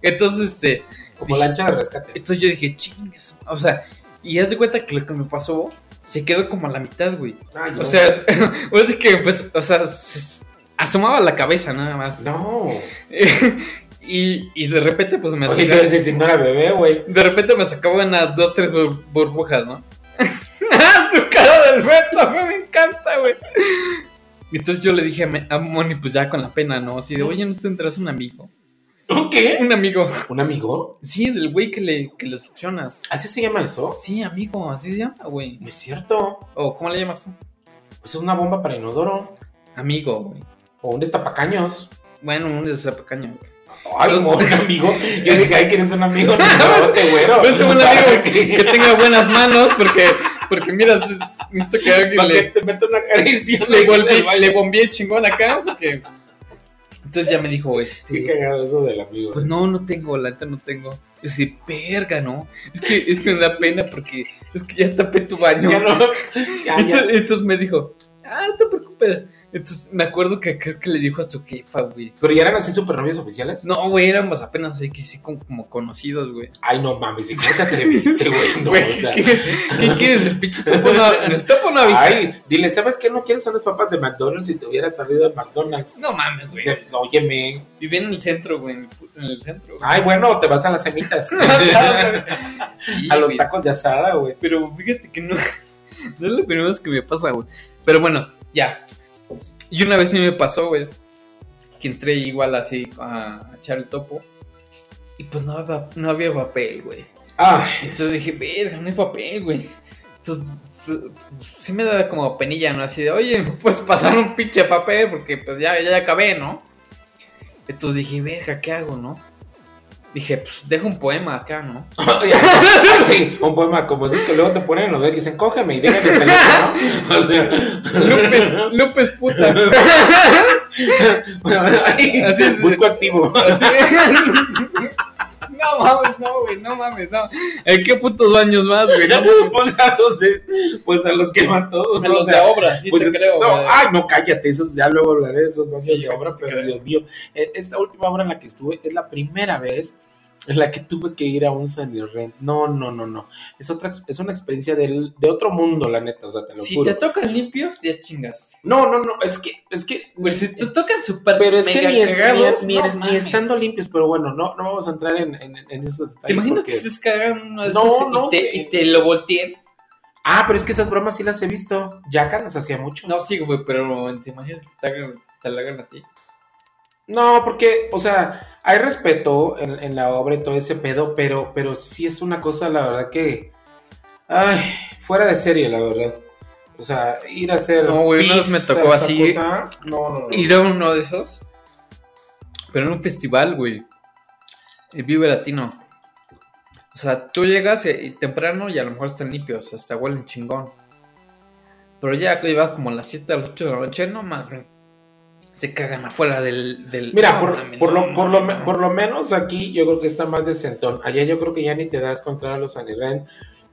Speaker 1: Entonces, este,
Speaker 2: Como lancha de rescate.
Speaker 1: entonces yo dije, chingues. O sea, y haz de cuenta que lo que me pasó se quedó como a la mitad, güey.
Speaker 2: Ay, no.
Speaker 1: O sea, es, o sea, que pues, o sea, se- asomaba la cabeza nada más.
Speaker 2: No.
Speaker 1: y, y de repente, pues me
Speaker 2: Oye,
Speaker 1: sacaba,
Speaker 2: ¿qué decir si no era bebé, güey?
Speaker 1: de repente me sacaba unas dos, tres bur- burbujas, ¿no? Su cara del Beto, güey, me encanta, güey. Y entonces yo le dije a, a Moni, pues ya con la pena, ¿no? Así de, oye, ¿no tendrás un amigo?
Speaker 2: ¿Qué?
Speaker 1: Un amigo.
Speaker 2: ¿Un amigo?
Speaker 1: Sí, del güey que le, que le succionas.
Speaker 2: ¿Así se llama eso?
Speaker 1: Sí, amigo, así se llama, güey.
Speaker 2: No es cierto.
Speaker 1: O, ¿cómo le llamas tú?
Speaker 2: Pues es una bomba para inodoro.
Speaker 1: Amigo, güey.
Speaker 2: O un destapacaños.
Speaker 1: Bueno, un desapecaño, güey.
Speaker 2: Ay, un amigo. Yo dije, ay, ¿quieres un amigo? No, te güero.
Speaker 1: Pues un amigo
Speaker 2: ¿Para
Speaker 1: que,
Speaker 2: qué?
Speaker 1: tenga buenas manos, porque, porque mira, es- necesito que alguien le,
Speaker 2: te meta una caricia.
Speaker 1: le, le bombeé chingón acá, porque... Entonces ya me dijo,
Speaker 2: Qué
Speaker 1: este...
Speaker 2: cagado eso del amigo.
Speaker 1: Pues no, no tengo, la neta no tengo. Yo decía, verga, ¿no? Es que, es que me da pena porque es que ya tapé tu baño.
Speaker 2: Ya no. Ya,
Speaker 1: entonces,
Speaker 2: ya.
Speaker 1: entonces me dijo, ah, no te preocupes. Entonces me acuerdo que creo que le dijo a su jefa, güey.
Speaker 2: Pero ya eran así super novios oficiales.
Speaker 1: No, güey, éramos apenas así que sí como, como conocidos, güey.
Speaker 2: Ay, no mames, ¿y cómo te atreviste, güey? No,
Speaker 1: Güey,
Speaker 2: o sea.
Speaker 1: ¿qué, qué quieres? El pinche topo no, el topo no avisa.
Speaker 2: Ay, dile, ¿sabes qué? No quieres son las papas de McDonald's si te hubieras salido de McDonald's.
Speaker 1: No mames, güey.
Speaker 2: pues, óyeme.
Speaker 1: Vivía en el centro, güey, en el, pu- en el centro. güey.
Speaker 2: Ay, bueno, te vas a las semitas.
Speaker 1: Sí,
Speaker 2: a los
Speaker 1: güey.
Speaker 2: tacos de asada, güey.
Speaker 1: Pero fíjate que no, no es la primera vez que me pasa, güey. Pero bueno, ya. Y una vez sí me pasó, güey. Que entré igual así a echar el topo. Y pues no había, no había papel, güey.
Speaker 2: Ay,
Speaker 1: Entonces dije, verga, no hay papel, güey. Entonces, pues, sí me daba como penilla, ¿no? Así de, oye, pues pasar un pinche papel porque pues ya, ya acabé, ¿no? Entonces dije, verga, ¿qué hago, no? Dije, pues dejo un poema acá, ¿no?
Speaker 2: sí, un poema como esos que luego te ponen en los dedos que dicen, cógeme y déjame el teléfono. O sea,
Speaker 1: López, López puta.
Speaker 2: Ay,
Speaker 1: Así es.
Speaker 2: busco activo.
Speaker 1: Así. No mames, no, güey, no mames, no. ¿En qué putos baños más, güey? No
Speaker 2: pues, a los de- pues a los que van todos.
Speaker 1: A
Speaker 2: ¿no?
Speaker 1: los
Speaker 2: O sea,
Speaker 1: de obra, sí
Speaker 2: pues
Speaker 1: te
Speaker 2: es-
Speaker 1: creo,
Speaker 2: no, ay, no, cállate, esos ya luego hablaré de esos años
Speaker 1: Sí,
Speaker 2: de obra, pero
Speaker 1: creo.
Speaker 2: Dios mío, eh, esta última obra en la que estuve es la primera vez en la que tuve que ir a un Sunny Rent. No, no, no, no. Es otra, es una experiencia del- de otro mundo, la neta, o sea, te lo
Speaker 1: Si
Speaker 2: juro.
Speaker 1: te tocan limpios, ya chingas.
Speaker 2: No, no, no, es que, es que,
Speaker 1: Pues si te tocan súper
Speaker 2: pero es que ni, es- ni-
Speaker 1: cagados,
Speaker 2: ni
Speaker 1: no
Speaker 2: eres- ni
Speaker 1: mames.
Speaker 2: estando limpios, pero bueno, no, no vamos a entrar en, en, en esos detalles.
Speaker 1: ¿Te imaginas
Speaker 2: porque-
Speaker 1: que se descargan uno de
Speaker 2: No,
Speaker 1: y,
Speaker 2: no
Speaker 1: te, y te lo volteen?
Speaker 2: Ah, pero es que esas bromas sí las he visto. Jackass las hacía mucho.
Speaker 1: No, sí, güey, pero te imaginas que te, hagan, te la hagan a ti.
Speaker 2: No, porque, o sea, hay respeto en, en la obra y todo ese pedo, pero, pero sí es una cosa, la verdad que. Ay, fuera de serie, la verdad. O sea, ir a hacer.
Speaker 1: No, güey, una vez me tocó así.
Speaker 2: cosa, no, no, no.
Speaker 1: Ir a uno de esos, pero en un festival, güey. El Vive Latino. O sea, tú llegas y, y temprano y a lo mejor están limpios, hasta huelen chingón. Pero ya que ibas como a las 7 a las 8 de la noche, no más, güey. Se cagan afuera del. del
Speaker 2: Mira, por, por,
Speaker 1: no,
Speaker 2: lo, por, lo,
Speaker 1: no.
Speaker 2: por lo menos aquí yo creo que está más decentón. Allá yo creo que ya ni te das contra los Anirren,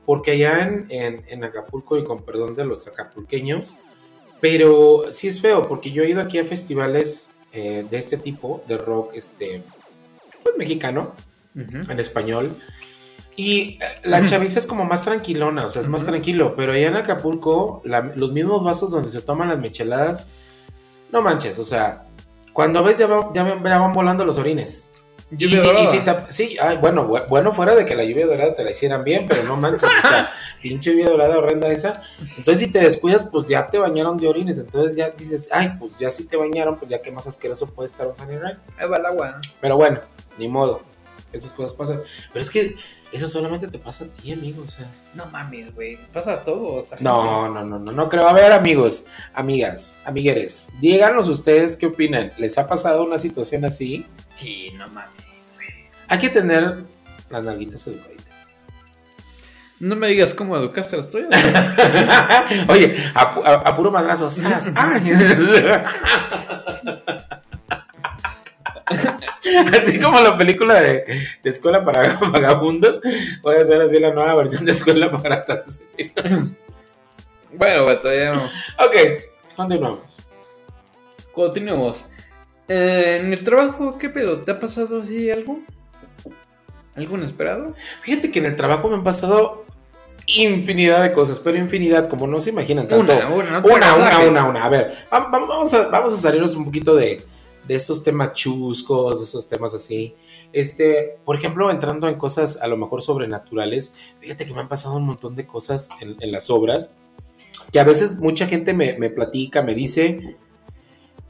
Speaker 2: porque allá en, en, en Acapulco, y con perdón de los acapulqueños, pero sí es feo, porque yo he ido aquí a festivales eh, de este tipo, de rock, este, pues mexicano,
Speaker 1: Ujú.
Speaker 2: en español. Y eh, la chaviza es como más tranquilona, o sea, es más
Speaker 1: Ujú.
Speaker 2: tranquilo. Pero allá en Acapulco, la- los mismos vasos donde se toman las micheladas, no manches, o sea, cuando ves ya, va- ya, van- ya van volando los orines. Y
Speaker 1: Lluvia
Speaker 2: si- y
Speaker 1: dorada.
Speaker 2: si te- sí, ay, bueno, bu- bueno, fuera de que la lluvia dorada te la hicieran bien, pero no manches, o sea, pinche lluvia dorada horrenda esa. Entonces, si te descuidas, pues ya te bañaron de orines. Entonces, ya dices, ay, pues ya si te bañaron, pues ya que más asqueroso puede estar un Ride.
Speaker 1: Ahí va el agua.
Speaker 2: Pero bueno, ni modo. Esas cosas pasan. Pero es que eso solamente te pasa a ti, amigo. O sea.
Speaker 1: No mames, güey. Pasa a todos.
Speaker 2: No, no, no, no, no creo. A ver, amigos, amigas, amigueres, díganos ustedes qué opinan. ¿Les ha pasado una situación así?
Speaker 1: Sí, no mames, güey.
Speaker 2: Hay que tener las nalguitas educaditas.
Speaker 1: No me digas cómo educaste a las tuyas.
Speaker 2: Oye, a, a- a puro madrazo. ¡zas! Así como la película de, de Escuela para Vagabundos, voy a hacer así la nueva versión de Escuela para Asesinos.
Speaker 1: Bueno, vato, ya no.
Speaker 2: Ok, continuamos.
Speaker 1: Continuemos. Eh, en el trabajo, ¿qué pedo? ¿Te ha pasado así algo? ¿Algo inesperado?
Speaker 2: Fíjate que en el trabajo me han pasado infinidad de cosas, pero infinidad, como no se imaginan tanto.
Speaker 1: Una, una, no
Speaker 2: una, una, una, una. A ver, va- va- vamos a, vamos a salirnos un poquito de, de estos temas chuscos, de esos temas así. Este, por ejemplo, entrando en cosas a lo mejor sobrenaturales, fíjate que me han pasado un montón de cosas en, las obras, que a veces mucha gente me, me platica, me dice,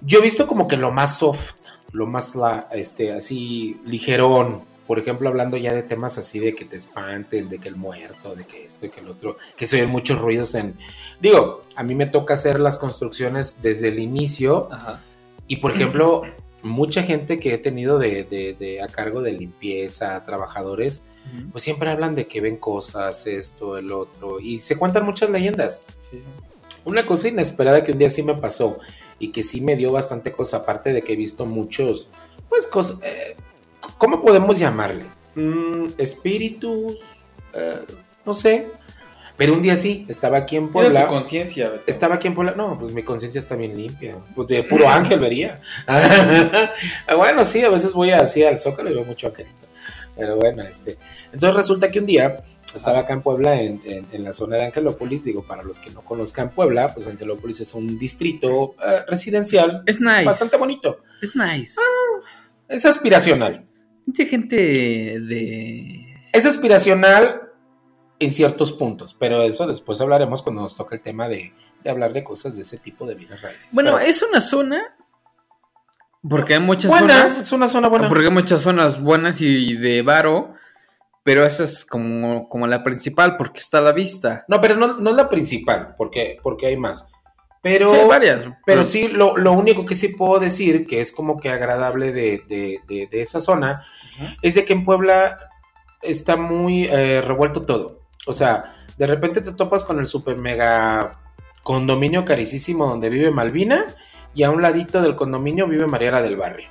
Speaker 2: yo he visto como que lo más soft, lo más, la, este, así, ligerón, por ejemplo, hablando ya de temas así de que te espanten, de que el muerto, de que esto y que el otro, que se oyen muchos ruidos en... Digo, a mí me toca hacer las construcciones desde el inicio
Speaker 1: Ajá.
Speaker 2: Y, por ejemplo, mucha gente que he tenido de, de- de a cargo de limpieza, trabajadores, pues siempre hablan de que ven cosas, esto, el otro, y se cuentan muchas leyendas.
Speaker 1: Sí.
Speaker 2: Una cosa inesperada que un día sí me pasó y que sí me dio bastante cosa, aparte de que he visto muchos, pues cosas, eh, ¿cómo podemos llamarle? Mm, espíritus, eh, no sé, pero un día sí, estaba aquí en
Speaker 1: Era
Speaker 2: Puebla.
Speaker 1: tu conciencia.
Speaker 2: Estaba aquí en Puebla. No, pues mi conciencia está bien limpia. Pues de puro ángel vería. bueno, sí, a veces voy así al Zócalo y veo mucho angelito. Pero bueno, este. Entonces resulta que un día estaba acá en Puebla, en, en- en la zona de Angelópolis. Digo, para los que no conozcan Puebla, pues Angelópolis es un distrito eh, residencial
Speaker 1: Es nice.
Speaker 2: bastante bonito.
Speaker 1: Es nice.
Speaker 2: Es aspiracional.
Speaker 1: Mucha gente de.
Speaker 2: Es aspiracional en ciertos puntos, pero eso después hablaremos cuando nos toque el tema de, de hablar de cosas de ese tipo de bienes raíces.
Speaker 1: Bueno,
Speaker 2: Pero-
Speaker 1: es una zona. Porque hay muchas
Speaker 2: buenas,
Speaker 1: zonas.
Speaker 2: es una zona buena.
Speaker 1: Porque hay muchas zonas buenas y de varo. Pero esa es como, como la principal porque está a la vista.
Speaker 2: No, pero no, no es la principal, porque, porque hay más. Pero,
Speaker 1: Sí, hay varias.
Speaker 2: pero sí, lo, lo único que sí puedo decir, que es como que agradable de, de- de- de esa zona, es de que en Puebla está muy eh, revuelto todo. O sea, de repente te topas con el super mega condominio caricísimo donde vive Malvina y a un ladito del condominio vive Mariana del Barrio.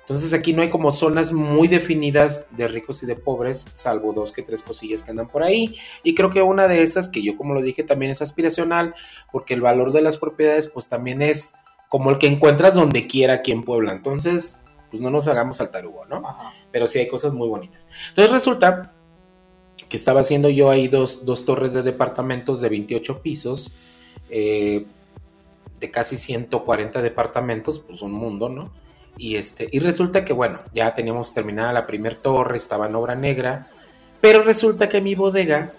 Speaker 2: Entonces aquí no hay como zonas muy definidas de ricos y de pobres, salvo dos que tres cosillas que andan por ahí. Y creo que una de esas, que yo como lo dije, también es aspiracional, porque el valor de las propiedades pues también es como el que encuentras donde quiera aquí en Puebla. Entonces, pues no nos hagamos al tarugo, ¿no? pero sí hay cosas muy bonitas. Entonces resulta que estaba haciendo yo ahí dos, dos torres de departamentos de 28 pisos, eh, de casi 140 departamentos, pues un mundo, ¿no? Y, este, y resulta que, bueno, ya teníamos terminada la primera torre, estaba en obra negra, pero resulta que mi bodega,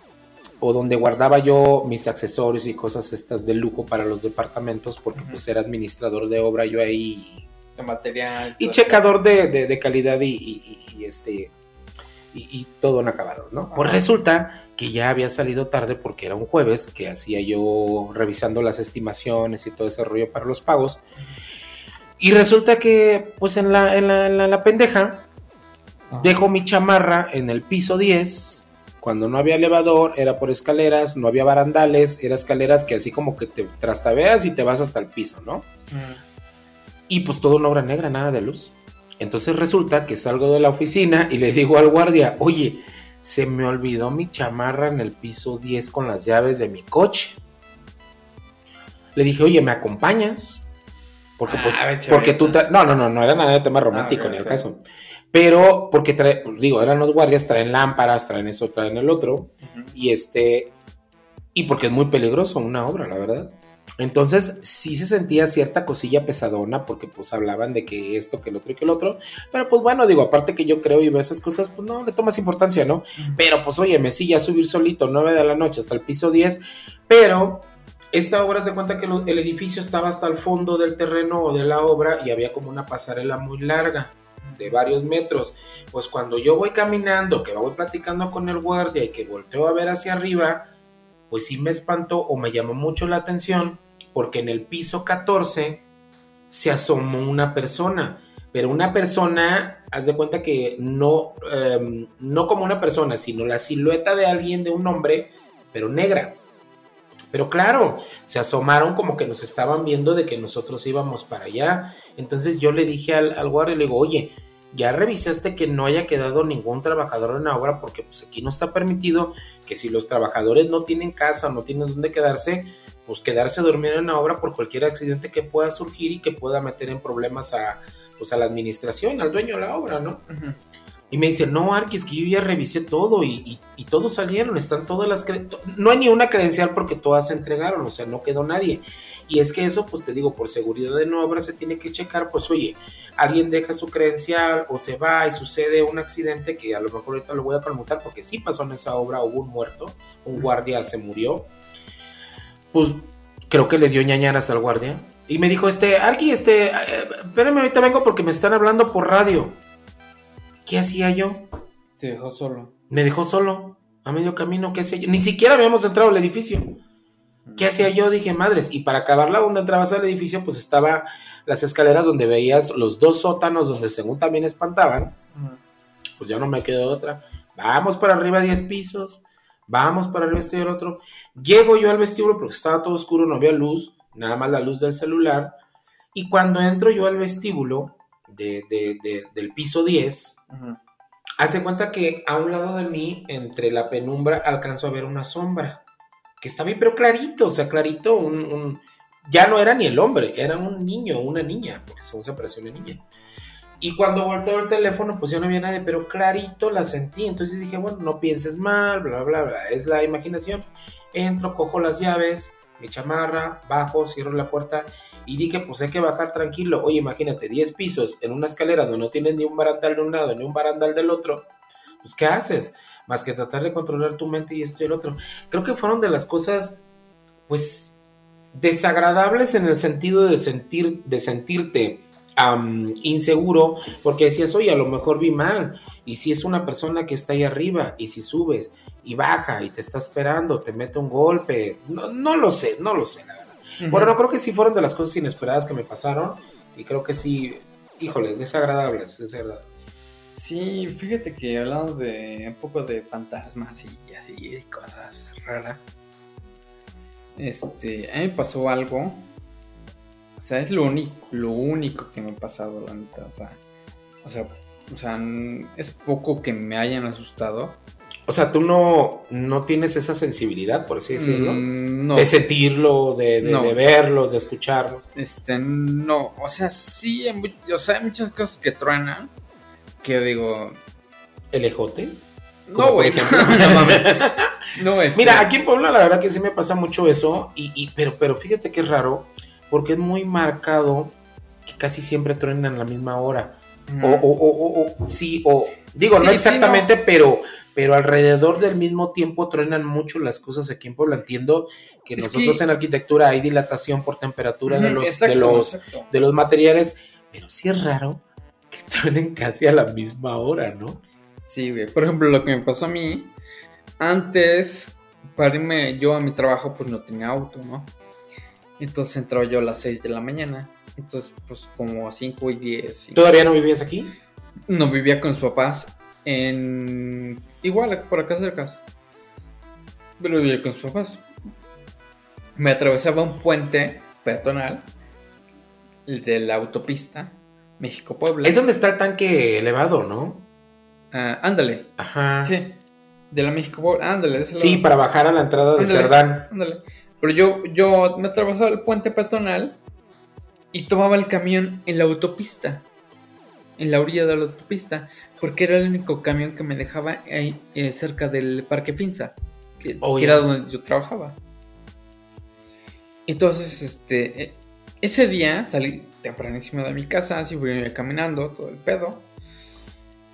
Speaker 2: o donde guardaba yo mis accesorios y cosas estas de lujo para los departamentos, porque
Speaker 1: Ujú.
Speaker 2: pues era administrador de obra yo ahí
Speaker 1: De material.
Speaker 2: y checador de, de- de calidad y- y este y, y todo en acabado, ¿no? Pues resulta que ya había salido tarde porque era un jueves que hacía yo revisando las estimaciones y todo ese rollo para los pagos. Y resulta que, pues en la, en la, en la- en la pendeja,
Speaker 1: Ajá.
Speaker 2: dejo mi chamarra en el piso 10. Cuando no había elevador, era por escaleras, no había barandales, era escaleras que así como que te trastaveas y te vas hasta el piso, ¿no? Y pues todo en obra negra, nada de luz. Entonces resulta que salgo de la oficina y le digo al guardia, oye, se me olvidó mi chamarra en el piso 10 con las llaves de mi coche. Le dije, oye, ¿me acompañas? Porque
Speaker 1: Ah,
Speaker 2: pues, porque tú... No, no, no, no era nada de tema romántico
Speaker 1: ok,
Speaker 2: ni el
Speaker 1: sí.
Speaker 2: caso. Pero porque, trae, pues, digo, eran los guardias, traen lámparas, traen eso, traen el otro. Y este. Y porque es muy peligroso una obra, la verdad. Entonces, sí se sentía cierta cosilla pesadona, porque pues hablaban de que esto, que el otro y que el otro. Pero pues bueno, digo, aparte que yo creo y veo esas cosas, pues no le tomas importancia, ¿no? Pero pues oye, me sí, ya subir solito 9 de la noche hasta el piso 10. Pero esta obra se cuenta que lo- el edificio estaba hasta el fondo del terreno o de la obra y había como una pasarela muy larga de varios metros. Pues cuando yo voy caminando, que voy platicando con el guardia y que volteo a ver hacia arriba, pues sí me espantó o me llamó mucho la atención porque en el piso 14 se asomó una persona. Pero una persona, haz de cuenta que no, em, no como una persona, sino la silueta de alguien, de un hombre, pero negra. Pero claro, se asomaron como que nos estaban viendo de que nosotros íbamos para allá. Entonces yo le dije al, al guardia, le digo, oye, ya revisaste que no haya quedado ningún trabajador en la obra porque pues aquí no está permitido que si los trabajadores no tienen casa, no tienen dónde quedarse, pues quedarse a dormir en la obra por cualquier accidente que pueda surgir y que pueda meter en problemas a, pues, a la administración, al dueño de la obra, ¿no? Y me dice, no, Arquis, que yo ya revisé todo y, y, todos salieron, están todas las... No hay ni una credencial porque todas se entregaron, o sea, no quedó nadie. Y es que eso, pues te digo, por seguridad de no obra se tiene que checar, pues oye, alguien deja su credencial o se va y sucede un accidente que a lo mejor ahorita lo voy a permutar porque sí pasó en esa obra, hubo un muerto, un guardia se murió. Pues creo que le dio ñañaras al guardia. Y me dijo, este, Arqui, este, eh, espérame, ahorita vengo porque me están hablando por radio. ¿Qué hacía yo?
Speaker 1: Te dejó solo.
Speaker 2: Me dejó solo, a medio camino, ¿qué hacía yo? Ni siquiera habíamos entrado al edificio. ¿Qué hacía yo? Dije, madres. Y para acabarla donde entrabas al edificio, pues estaba las escaleras donde veías los dos sótanos donde según también espantaban. Pues ya no me quedó otra. Vamos para arriba 10 pisos. Vamos para arriba este y el otro. Llego yo al vestíbulo porque estaba todo oscuro, no había luz, nada más la luz del celular. Y cuando entro yo al vestíbulo de, del piso 10, hace cuenta que a un lado de mí, entre la penumbra, alcanzo a ver una sombra que estaba bien, pero clarito, o sea, clarito, un, ya no era ni el hombre, era un niño, una niña, porque según se pareció una niña. Y cuando volteó el teléfono, pues ya no había nadie, pero clarito la sentí. Entonces dije, bueno, no pienses mal, bla, bla, bla. Es la imaginación. Entro, cojo las llaves, mi chamarra, bajo, cierro la puerta y dije, pues hay que bajar tranquilo. Oye, imagínate, 10 pisos en una escalera donde no tienes ni un barandal de un lado ni un barandal del otro. Pues, ¿qué haces? Más que tratar de controlar tu mente y esto y el otro. Creo que fueron de las cosas, pues, desagradables en el sentido de, sentir, de sentirte inseguro, porque decías, oye, a lo mejor vi mal, y si es una persona que está ahí arriba, y si subes y baja y te está esperando, te mete un golpe, no, no lo sé, no lo sé, la verdad. Bueno, no, creo que sí fueron de las cosas inesperadas que me pasaron, y creo que sí, híjole, desagradables, desagradables.
Speaker 1: Sí, fíjate que hablando de un poco de fantasmas y así, cosas raras. Este, a mí me pasó algo. O sea, es lo único, lo único que me ha pasado, la neta. O sea, o sea, o sea, es poco que me hayan asustado.
Speaker 2: O sea, tú no, no tienes esa sensibilidad, por así decirlo. Mm, no. De sentirlo, de, de, verlo, de escucharlo.
Speaker 1: Este, no. O sea, sí, o sea, hay muchas cosas que truenan que digo.
Speaker 2: ¿El ejote?
Speaker 1: No, güey.
Speaker 2: No, es. Mira, aquí en Puebla la verdad que sí me pasa mucho eso. Y, pero, pero fíjate que es raro. Porque es muy marcado que casi siempre truenan a la misma hora. O, o, o, o, sí, o. Digo, no exactamente, pero pero alrededor del mismo tiempo truenan mucho las cosas aquí en Puebla. Entiendo que nosotros en arquitectura hay dilatación por temperatura de los, de, los, de los materiales, pero sí es raro truenen casi a la misma hora, ¿no?
Speaker 1: Sí, güey. Por ejemplo, lo que me pasó a mí, antes, para irme yo a mi trabajo, pues no tenía auto, ¿no? Entonces entraba yo a las 6 de la mañana. Entonces, pues como a 5 y 10.
Speaker 2: ¿Todavía no vivías aquí?
Speaker 1: No, vivía con mis papás en... Igual, por acá cerca. Pero vivía con mis papás. Me atravesaba un puente peatonal, el de la autopista, México-Puebla.
Speaker 2: Es donde está el tanque elevado, ¿no?
Speaker 1: Ah, ándale.
Speaker 2: Ajá.
Speaker 1: Sí. De la México-Puebla. Ándale.
Speaker 2: sí, para bajar a la entrada de Cerdán.
Speaker 1: Ándale. Pero yo, yo me atravesaba el puente peatonal y tomaba el camión en la autopista. En la orilla de la autopista. Porque era el único camión que me dejaba ahí eh, cerca del Parque Finza. Que, que era donde yo trabajaba. Entonces, este. Eh, ese día salí, tempranísimo de mi casa, así voy caminando, todo el pedo.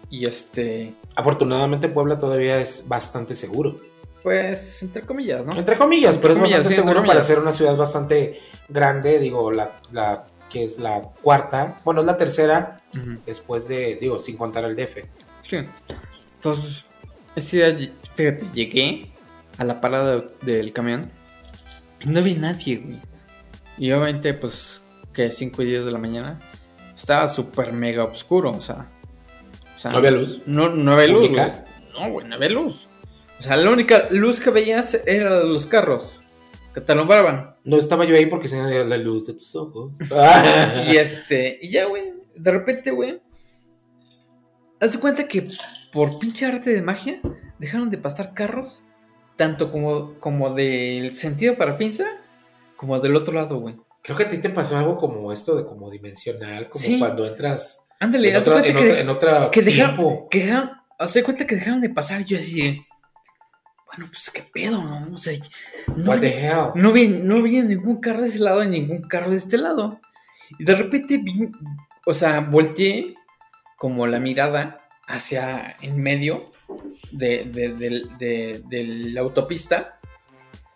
Speaker 1: Y este.
Speaker 2: Afortunadamente, Puebla todavía es bastante seguro.
Speaker 1: Pues, entre comillas, ¿no?
Speaker 2: Entre comillas, pero es bastante seguro para ser una ciudad bastante grande. Digo, la, la que es la cuarta, bueno, es la tercera, después de, digo, sin contar el DF.
Speaker 1: Sí. Entonces, ese día, fíjate, llegué a la parada del camión y no había nadie, güey. Y obviamente, pues, que 5 y 10 de la mañana, estaba súper mega oscuro, o sea,
Speaker 2: ¿No había luz?
Speaker 1: No, no había luz. No, güey, no había luz. O sea, la única luz que veías era los carros que te alumbraban.
Speaker 2: No estaba yo ahí porque se veía la luz de tus ojos.
Speaker 1: y este, y ya, güey, de repente, güey, haz de cuenta que por pinche arte de magia dejaron de pasar carros, tanto como, como del sentido para Finza, como del otro lado, güey.
Speaker 2: Creo que a ti te pasó algo como esto de como dimensional, como
Speaker 1: Sí.
Speaker 2: cuando entras
Speaker 1: Ándale,
Speaker 2: en otra,
Speaker 1: cuenta
Speaker 2: en
Speaker 1: que,
Speaker 2: otra, en otra
Speaker 1: que dejaron,
Speaker 2: tiempo.
Speaker 1: que de cuenta que dejaron de pasar yo así de, bueno, pues qué pedo, ¿no? O sea, no
Speaker 2: What the
Speaker 1: había,
Speaker 2: hell?
Speaker 1: no había, no había ningún carro de ese lado ni ningún carro de este lado. Y de repente vi, o sea, volteé como la mirada hacia en medio de, de- de la autopista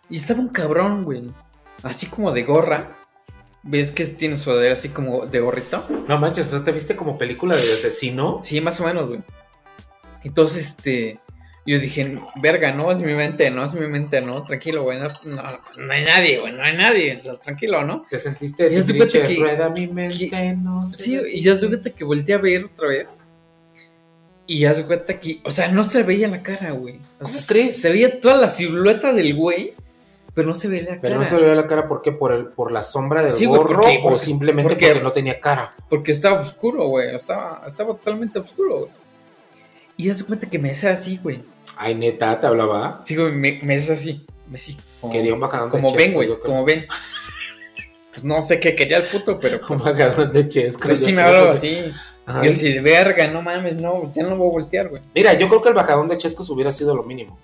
Speaker 1: y estaba un cabrón, güey, así como de gorra. ¿Ves que tiene sudadera así como de gorrito?
Speaker 2: No manches, o sea, ¿te viste como película de asesino?
Speaker 1: Sí, más o menos, güey. Entonces, este, yo dije, verga, no es mi mente, no es mi mente, no, tranquilo, güey, no, no, no hay nadie, güey, no hay nadie, o sea, tranquilo, ¿no?
Speaker 2: ¿Te sentiste
Speaker 1: de que-
Speaker 2: rueda mi mente, no sé.
Speaker 1: Sí, y ya se cuenta que volteé a ver otra vez. Y ya se cuenta que, o sea, no se veía la cara, güey. O
Speaker 2: ¿Cómo
Speaker 1: sea,
Speaker 2: crees?
Speaker 1: Se veía toda la silueta del güey, pero no se veía la
Speaker 2: Pero
Speaker 1: cara.
Speaker 2: no se le veía la cara, ¿por qué? ¿Por, el, por la sombra del
Speaker 1: Sí, güey,
Speaker 2: gorro
Speaker 1: porque-
Speaker 2: o simplemente
Speaker 1: porque-
Speaker 2: porque no tenía cara?
Speaker 1: Porque estaba oscuro, güey. Estaba, estaba totalmente oscuro, güey. Y ya se cuenta que me hacía así, güey.
Speaker 2: Ay, neta, te hablaba.
Speaker 1: Sí, güey, me, me hacía así. Me así, como,
Speaker 2: Quería un bacalón de
Speaker 1: como ven, güey, como ven. Pues no sé qué quería el puto, pero
Speaker 2: Un
Speaker 1: pues,
Speaker 2: bacalón de chesco.
Speaker 1: pues sí me hablaba así.
Speaker 2: Ajá.
Speaker 1: Yo así, verga, no mames, no, ya no voy a voltear, güey.
Speaker 2: Mira, yo creo que el bajadón de chescos hubiera sido lo mínimo.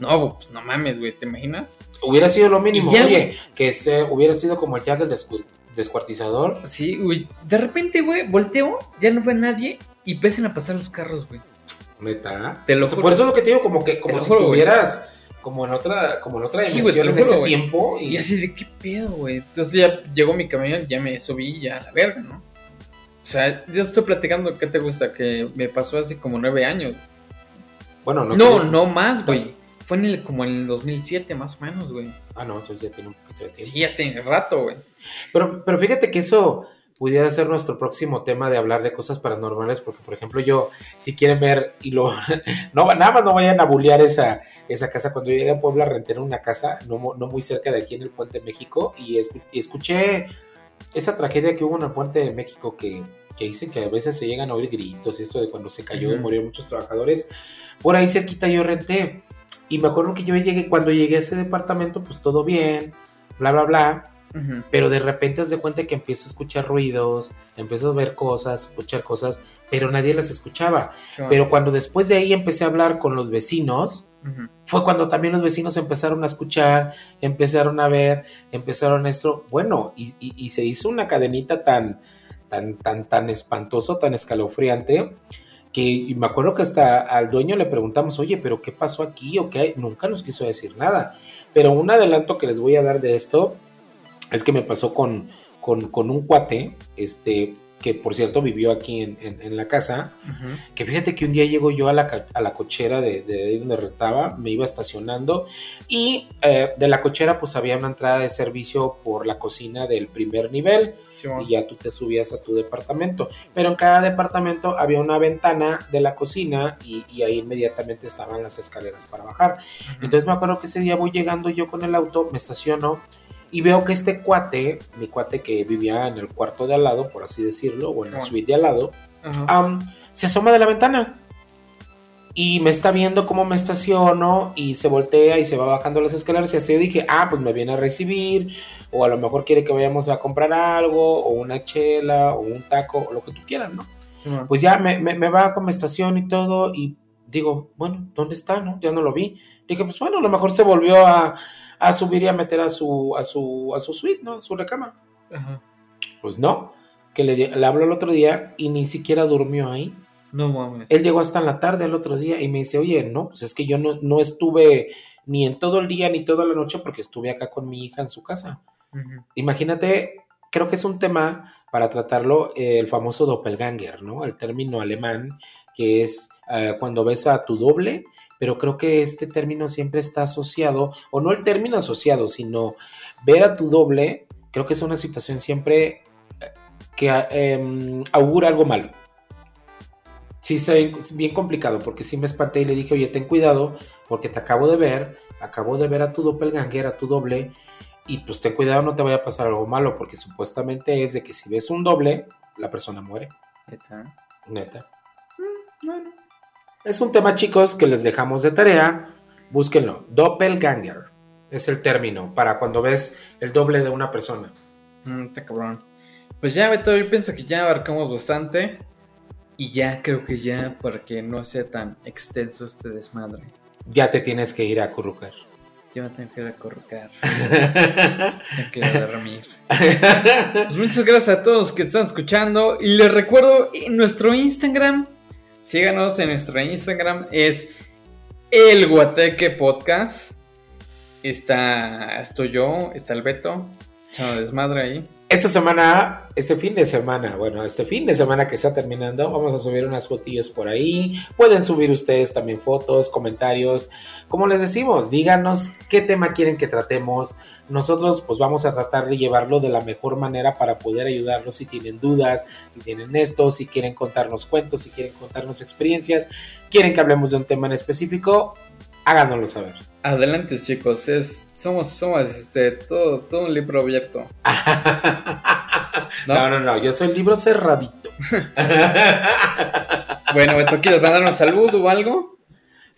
Speaker 1: No, pues no mames, güey, ¿te imaginas?
Speaker 2: Hubiera sido lo mínimo.
Speaker 1: Ya,
Speaker 2: Oye, que se, hubiera sido como el Jack el descu- descuartizador.
Speaker 1: Sí, güey. De repente, güey, volteo, ya no ve a nadie y empiezan a pasar los carros, güey.
Speaker 2: Neta.
Speaker 1: Te lo
Speaker 2: O sea,
Speaker 1: juro.
Speaker 2: Por eso lo que te digo, como que como si
Speaker 1: juro,
Speaker 2: tuvieras como en otra, como en otra
Speaker 1: Sí,
Speaker 2: dimensión en ese tiempo. Y,
Speaker 1: Y así de qué pedo, güey. Entonces ya llegó mi camión, ya me subí ya a la verga, ¿no? O sea, yo estoy platicando, ¿qué te gusta? Que me pasó hace como nueve años.
Speaker 2: bueno, no.
Speaker 1: No, no, más, güey. Fue en el, como en el 2007, más o menos, güey.
Speaker 2: Ah, no, entonces ya tiene un poquito de tiempo.
Speaker 1: Sí, ya tiene rato, güey.
Speaker 2: Pero, pero fíjate que eso pudiera ser nuestro próximo tema de hablar de cosas paranormales, porque por ejemplo yo, si quieren ver y lo, no, nada más no vayan a bullear esa, esa casa, cuando yo llegué a Puebla renté una casa, no, no muy cerca de aquí en el Puente México, y, escu- y escuché esa tragedia que hubo en el Puente de México que, que dicen que a veces se llegan a oír gritos, y esto de cuando se cayó y
Speaker 1: Ujú.
Speaker 2: murieron muchos trabajadores, por ahí cerquita yo renté, y me acuerdo que yo llegué, cuando llegué a ese departamento, pues todo bien, bla, bla, bla, pero de repente haz de cuenta que empiezo a escuchar ruidos, empiezo a ver cosas, escuchar cosas, pero nadie las escuchaba. Pero cuando después de ahí empecé a hablar con los vecinos, fue cuando también los vecinos empezaron a escuchar, empezaron a ver, empezaron esto, bueno, y, y- y se hizo una cadenita tan, tan, tan, tan espantoso, tan escalofriante, que me acuerdo que hasta al dueño le preguntamos, oye, pero ¿qué pasó aquí? o qué? Nunca nos quiso decir nada. Pero un adelanto que les voy a dar de esto es que me pasó con, con, con un cuate, este, que por cierto vivió aquí en, en- en la casa, que fíjate que un día llego yo a la, a la cochera de, donde rentaba, me iba estacionando y eh, de la cochera pues había una entrada de servicio por la cocina del primer nivel
Speaker 1: Sí, bueno.
Speaker 2: y ya tú te subías a tu departamento. Pero en cada departamento había una ventana de la cocina y, y ahí inmediatamente estaban las escaleras para bajar.
Speaker 1: Ujú.
Speaker 2: Entonces me acuerdo que ese día voy llegando yo con el auto, me estaciono y veo que este cuate, mi cuate que vivía en el cuarto de al lado, por así decirlo, o en la suite de al lado, am, se asoma de la ventana y me está viendo cómo me estaciono y se voltea y se va bajando las escaleras y hasta yo dije, ah, pues me viene a recibir o a lo mejor quiere que vayamos a comprar algo o una chela o un taco o lo que tú quieras, ¿no? Pues ya me, me, me bajo, me estaciono y todo y digo, bueno, ¿dónde está, no? Ya no lo vi. Dije, pues bueno, a lo mejor se volvió a, a subir y a meter a su, a su, a su suite, ¿no? A su recámara.
Speaker 1: Ajá.
Speaker 2: Pues no, que le, le habló el otro día y ni siquiera durmió ahí.
Speaker 1: No mames.
Speaker 2: Él llegó hasta en la tarde el otro día y me dice, oye, no, pues es que yo no, no estuve ni en todo el día ni toda la noche porque estuve acá con mi hija en su casa. Imagínate, creo que es un tema para tratarlo, eh, el famoso doppelganger, ¿no? El término alemán que es eh, cuando ves a tu doble, pero creo que este término siempre está asociado, o no el término asociado, sino ver a tu doble, creo que es una situación siempre eh, que eh, augura algo malo. Sí, es bien complicado, porque sí me espanté y le dije, oye, ten cuidado, porque te acabo de ver, acabo de ver a tu doppelganger, a tu doble, y pues ten cuidado, no te vaya a pasar algo malo, porque supuestamente es de que si ves un doble, la persona muere,
Speaker 1: Neta.
Speaker 2: neta.
Speaker 1: No
Speaker 2: bueno. Es un tema, chicos, que les dejamos de tarea. Búsquenlo. Doppelganger es el término para cuando ves el doble de una persona.
Speaker 1: Mm, está cabrón. Pues ya, Beto, yo pienso que ya abarcamos bastante. Y ya creo que ya, para que no sea tan extenso este desmadre.
Speaker 2: Ya te tienes que ir a currucar.
Speaker 1: Yo me tengo que ir a que ir a dormir. Pues muchas gracias a todos que están escuchando. Y les recuerdo en nuestro Instagram. Síganos en nuestro Instagram. Es el Guateque Podcast. Está, estoy yo, está el Beto. Echando desmadre ahí.
Speaker 2: Esta semana, este fin de semana, bueno, este fin de semana que está terminando, vamos a subir unas fotillos por ahí. Pueden subir ustedes también fotos, comentarios. Como les decimos, díganos qué tema quieren que tratemos. Nosotros pues vamos a tratar de llevarlo de la mejor manera para poder ayudarlos si tienen dudas, si tienen esto, si quieren contarnos cuentos, si quieren contarnos experiencias, quieren que hablemos de un tema en específico, háganoslo saber.
Speaker 1: Adelante, chicos. Es, somos, somos este, todo, todo un libro abierto.
Speaker 2: ¿No? no, no, yo soy libro cerradito.
Speaker 1: bueno, Beto, ¿quieres mandar un saludo o algo?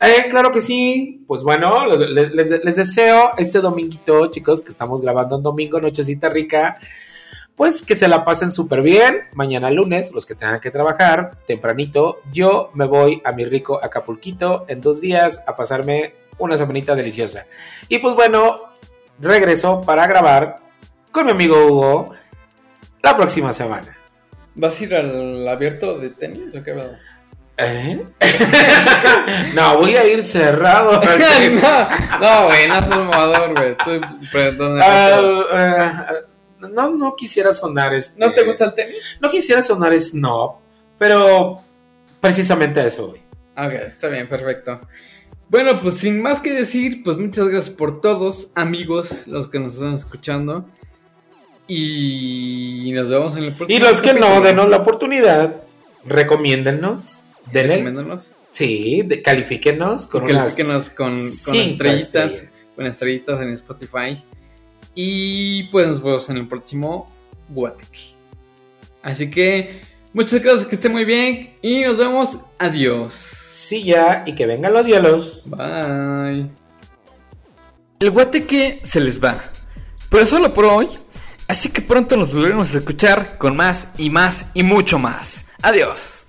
Speaker 2: Eh, claro que sí. Pues bueno, les, les, les, deseo este dominguito, chicos, que estamos grabando un domingo, nochecita rica. Pues que se la pasen súper bien. Mañana lunes, los que tengan que trabajar tempranito, yo me voy a mi rico Acapulquito en dos días a pasarme una semanita deliciosa. Y pues bueno, regreso para grabar con mi amigo Hugo la próxima semana.
Speaker 1: ¿Vas a ir al abierto de tenis o qué va?
Speaker 2: ¿Eh? no, voy a ir cerrado.
Speaker 1: no, güey, no soy momador, güey.
Speaker 2: Uh, no, no quisiera sonar este.
Speaker 1: ¿No te gusta el tenis?
Speaker 2: No quisiera sonar snob, pero precisamente eso, güey.
Speaker 1: Ok, está bien, perfecto. Bueno, pues sin más que decir, pues muchas gracias por todos, amigos, los que nos están escuchando. Y nos vemos en el próximo.
Speaker 2: Y los que no, denos la oportunidad, recomiéndennos, denle.
Speaker 1: Recomiéndanos.
Speaker 2: Sí, de, califíquenos
Speaker 1: con califíquenos con, con estrellitas, estrellas. con estrellitas en Spotify. Y pues nos vemos en el próximo Guateque. Así que muchas gracias, que estén muy bien y nos vemos. Adiós.
Speaker 2: Sí, ya, y que vengan los hielos.
Speaker 1: Bye. El Guateque se les va. Pero solo por hoy. Así que pronto nos volveremos a escuchar con más y más y mucho más. Adiós.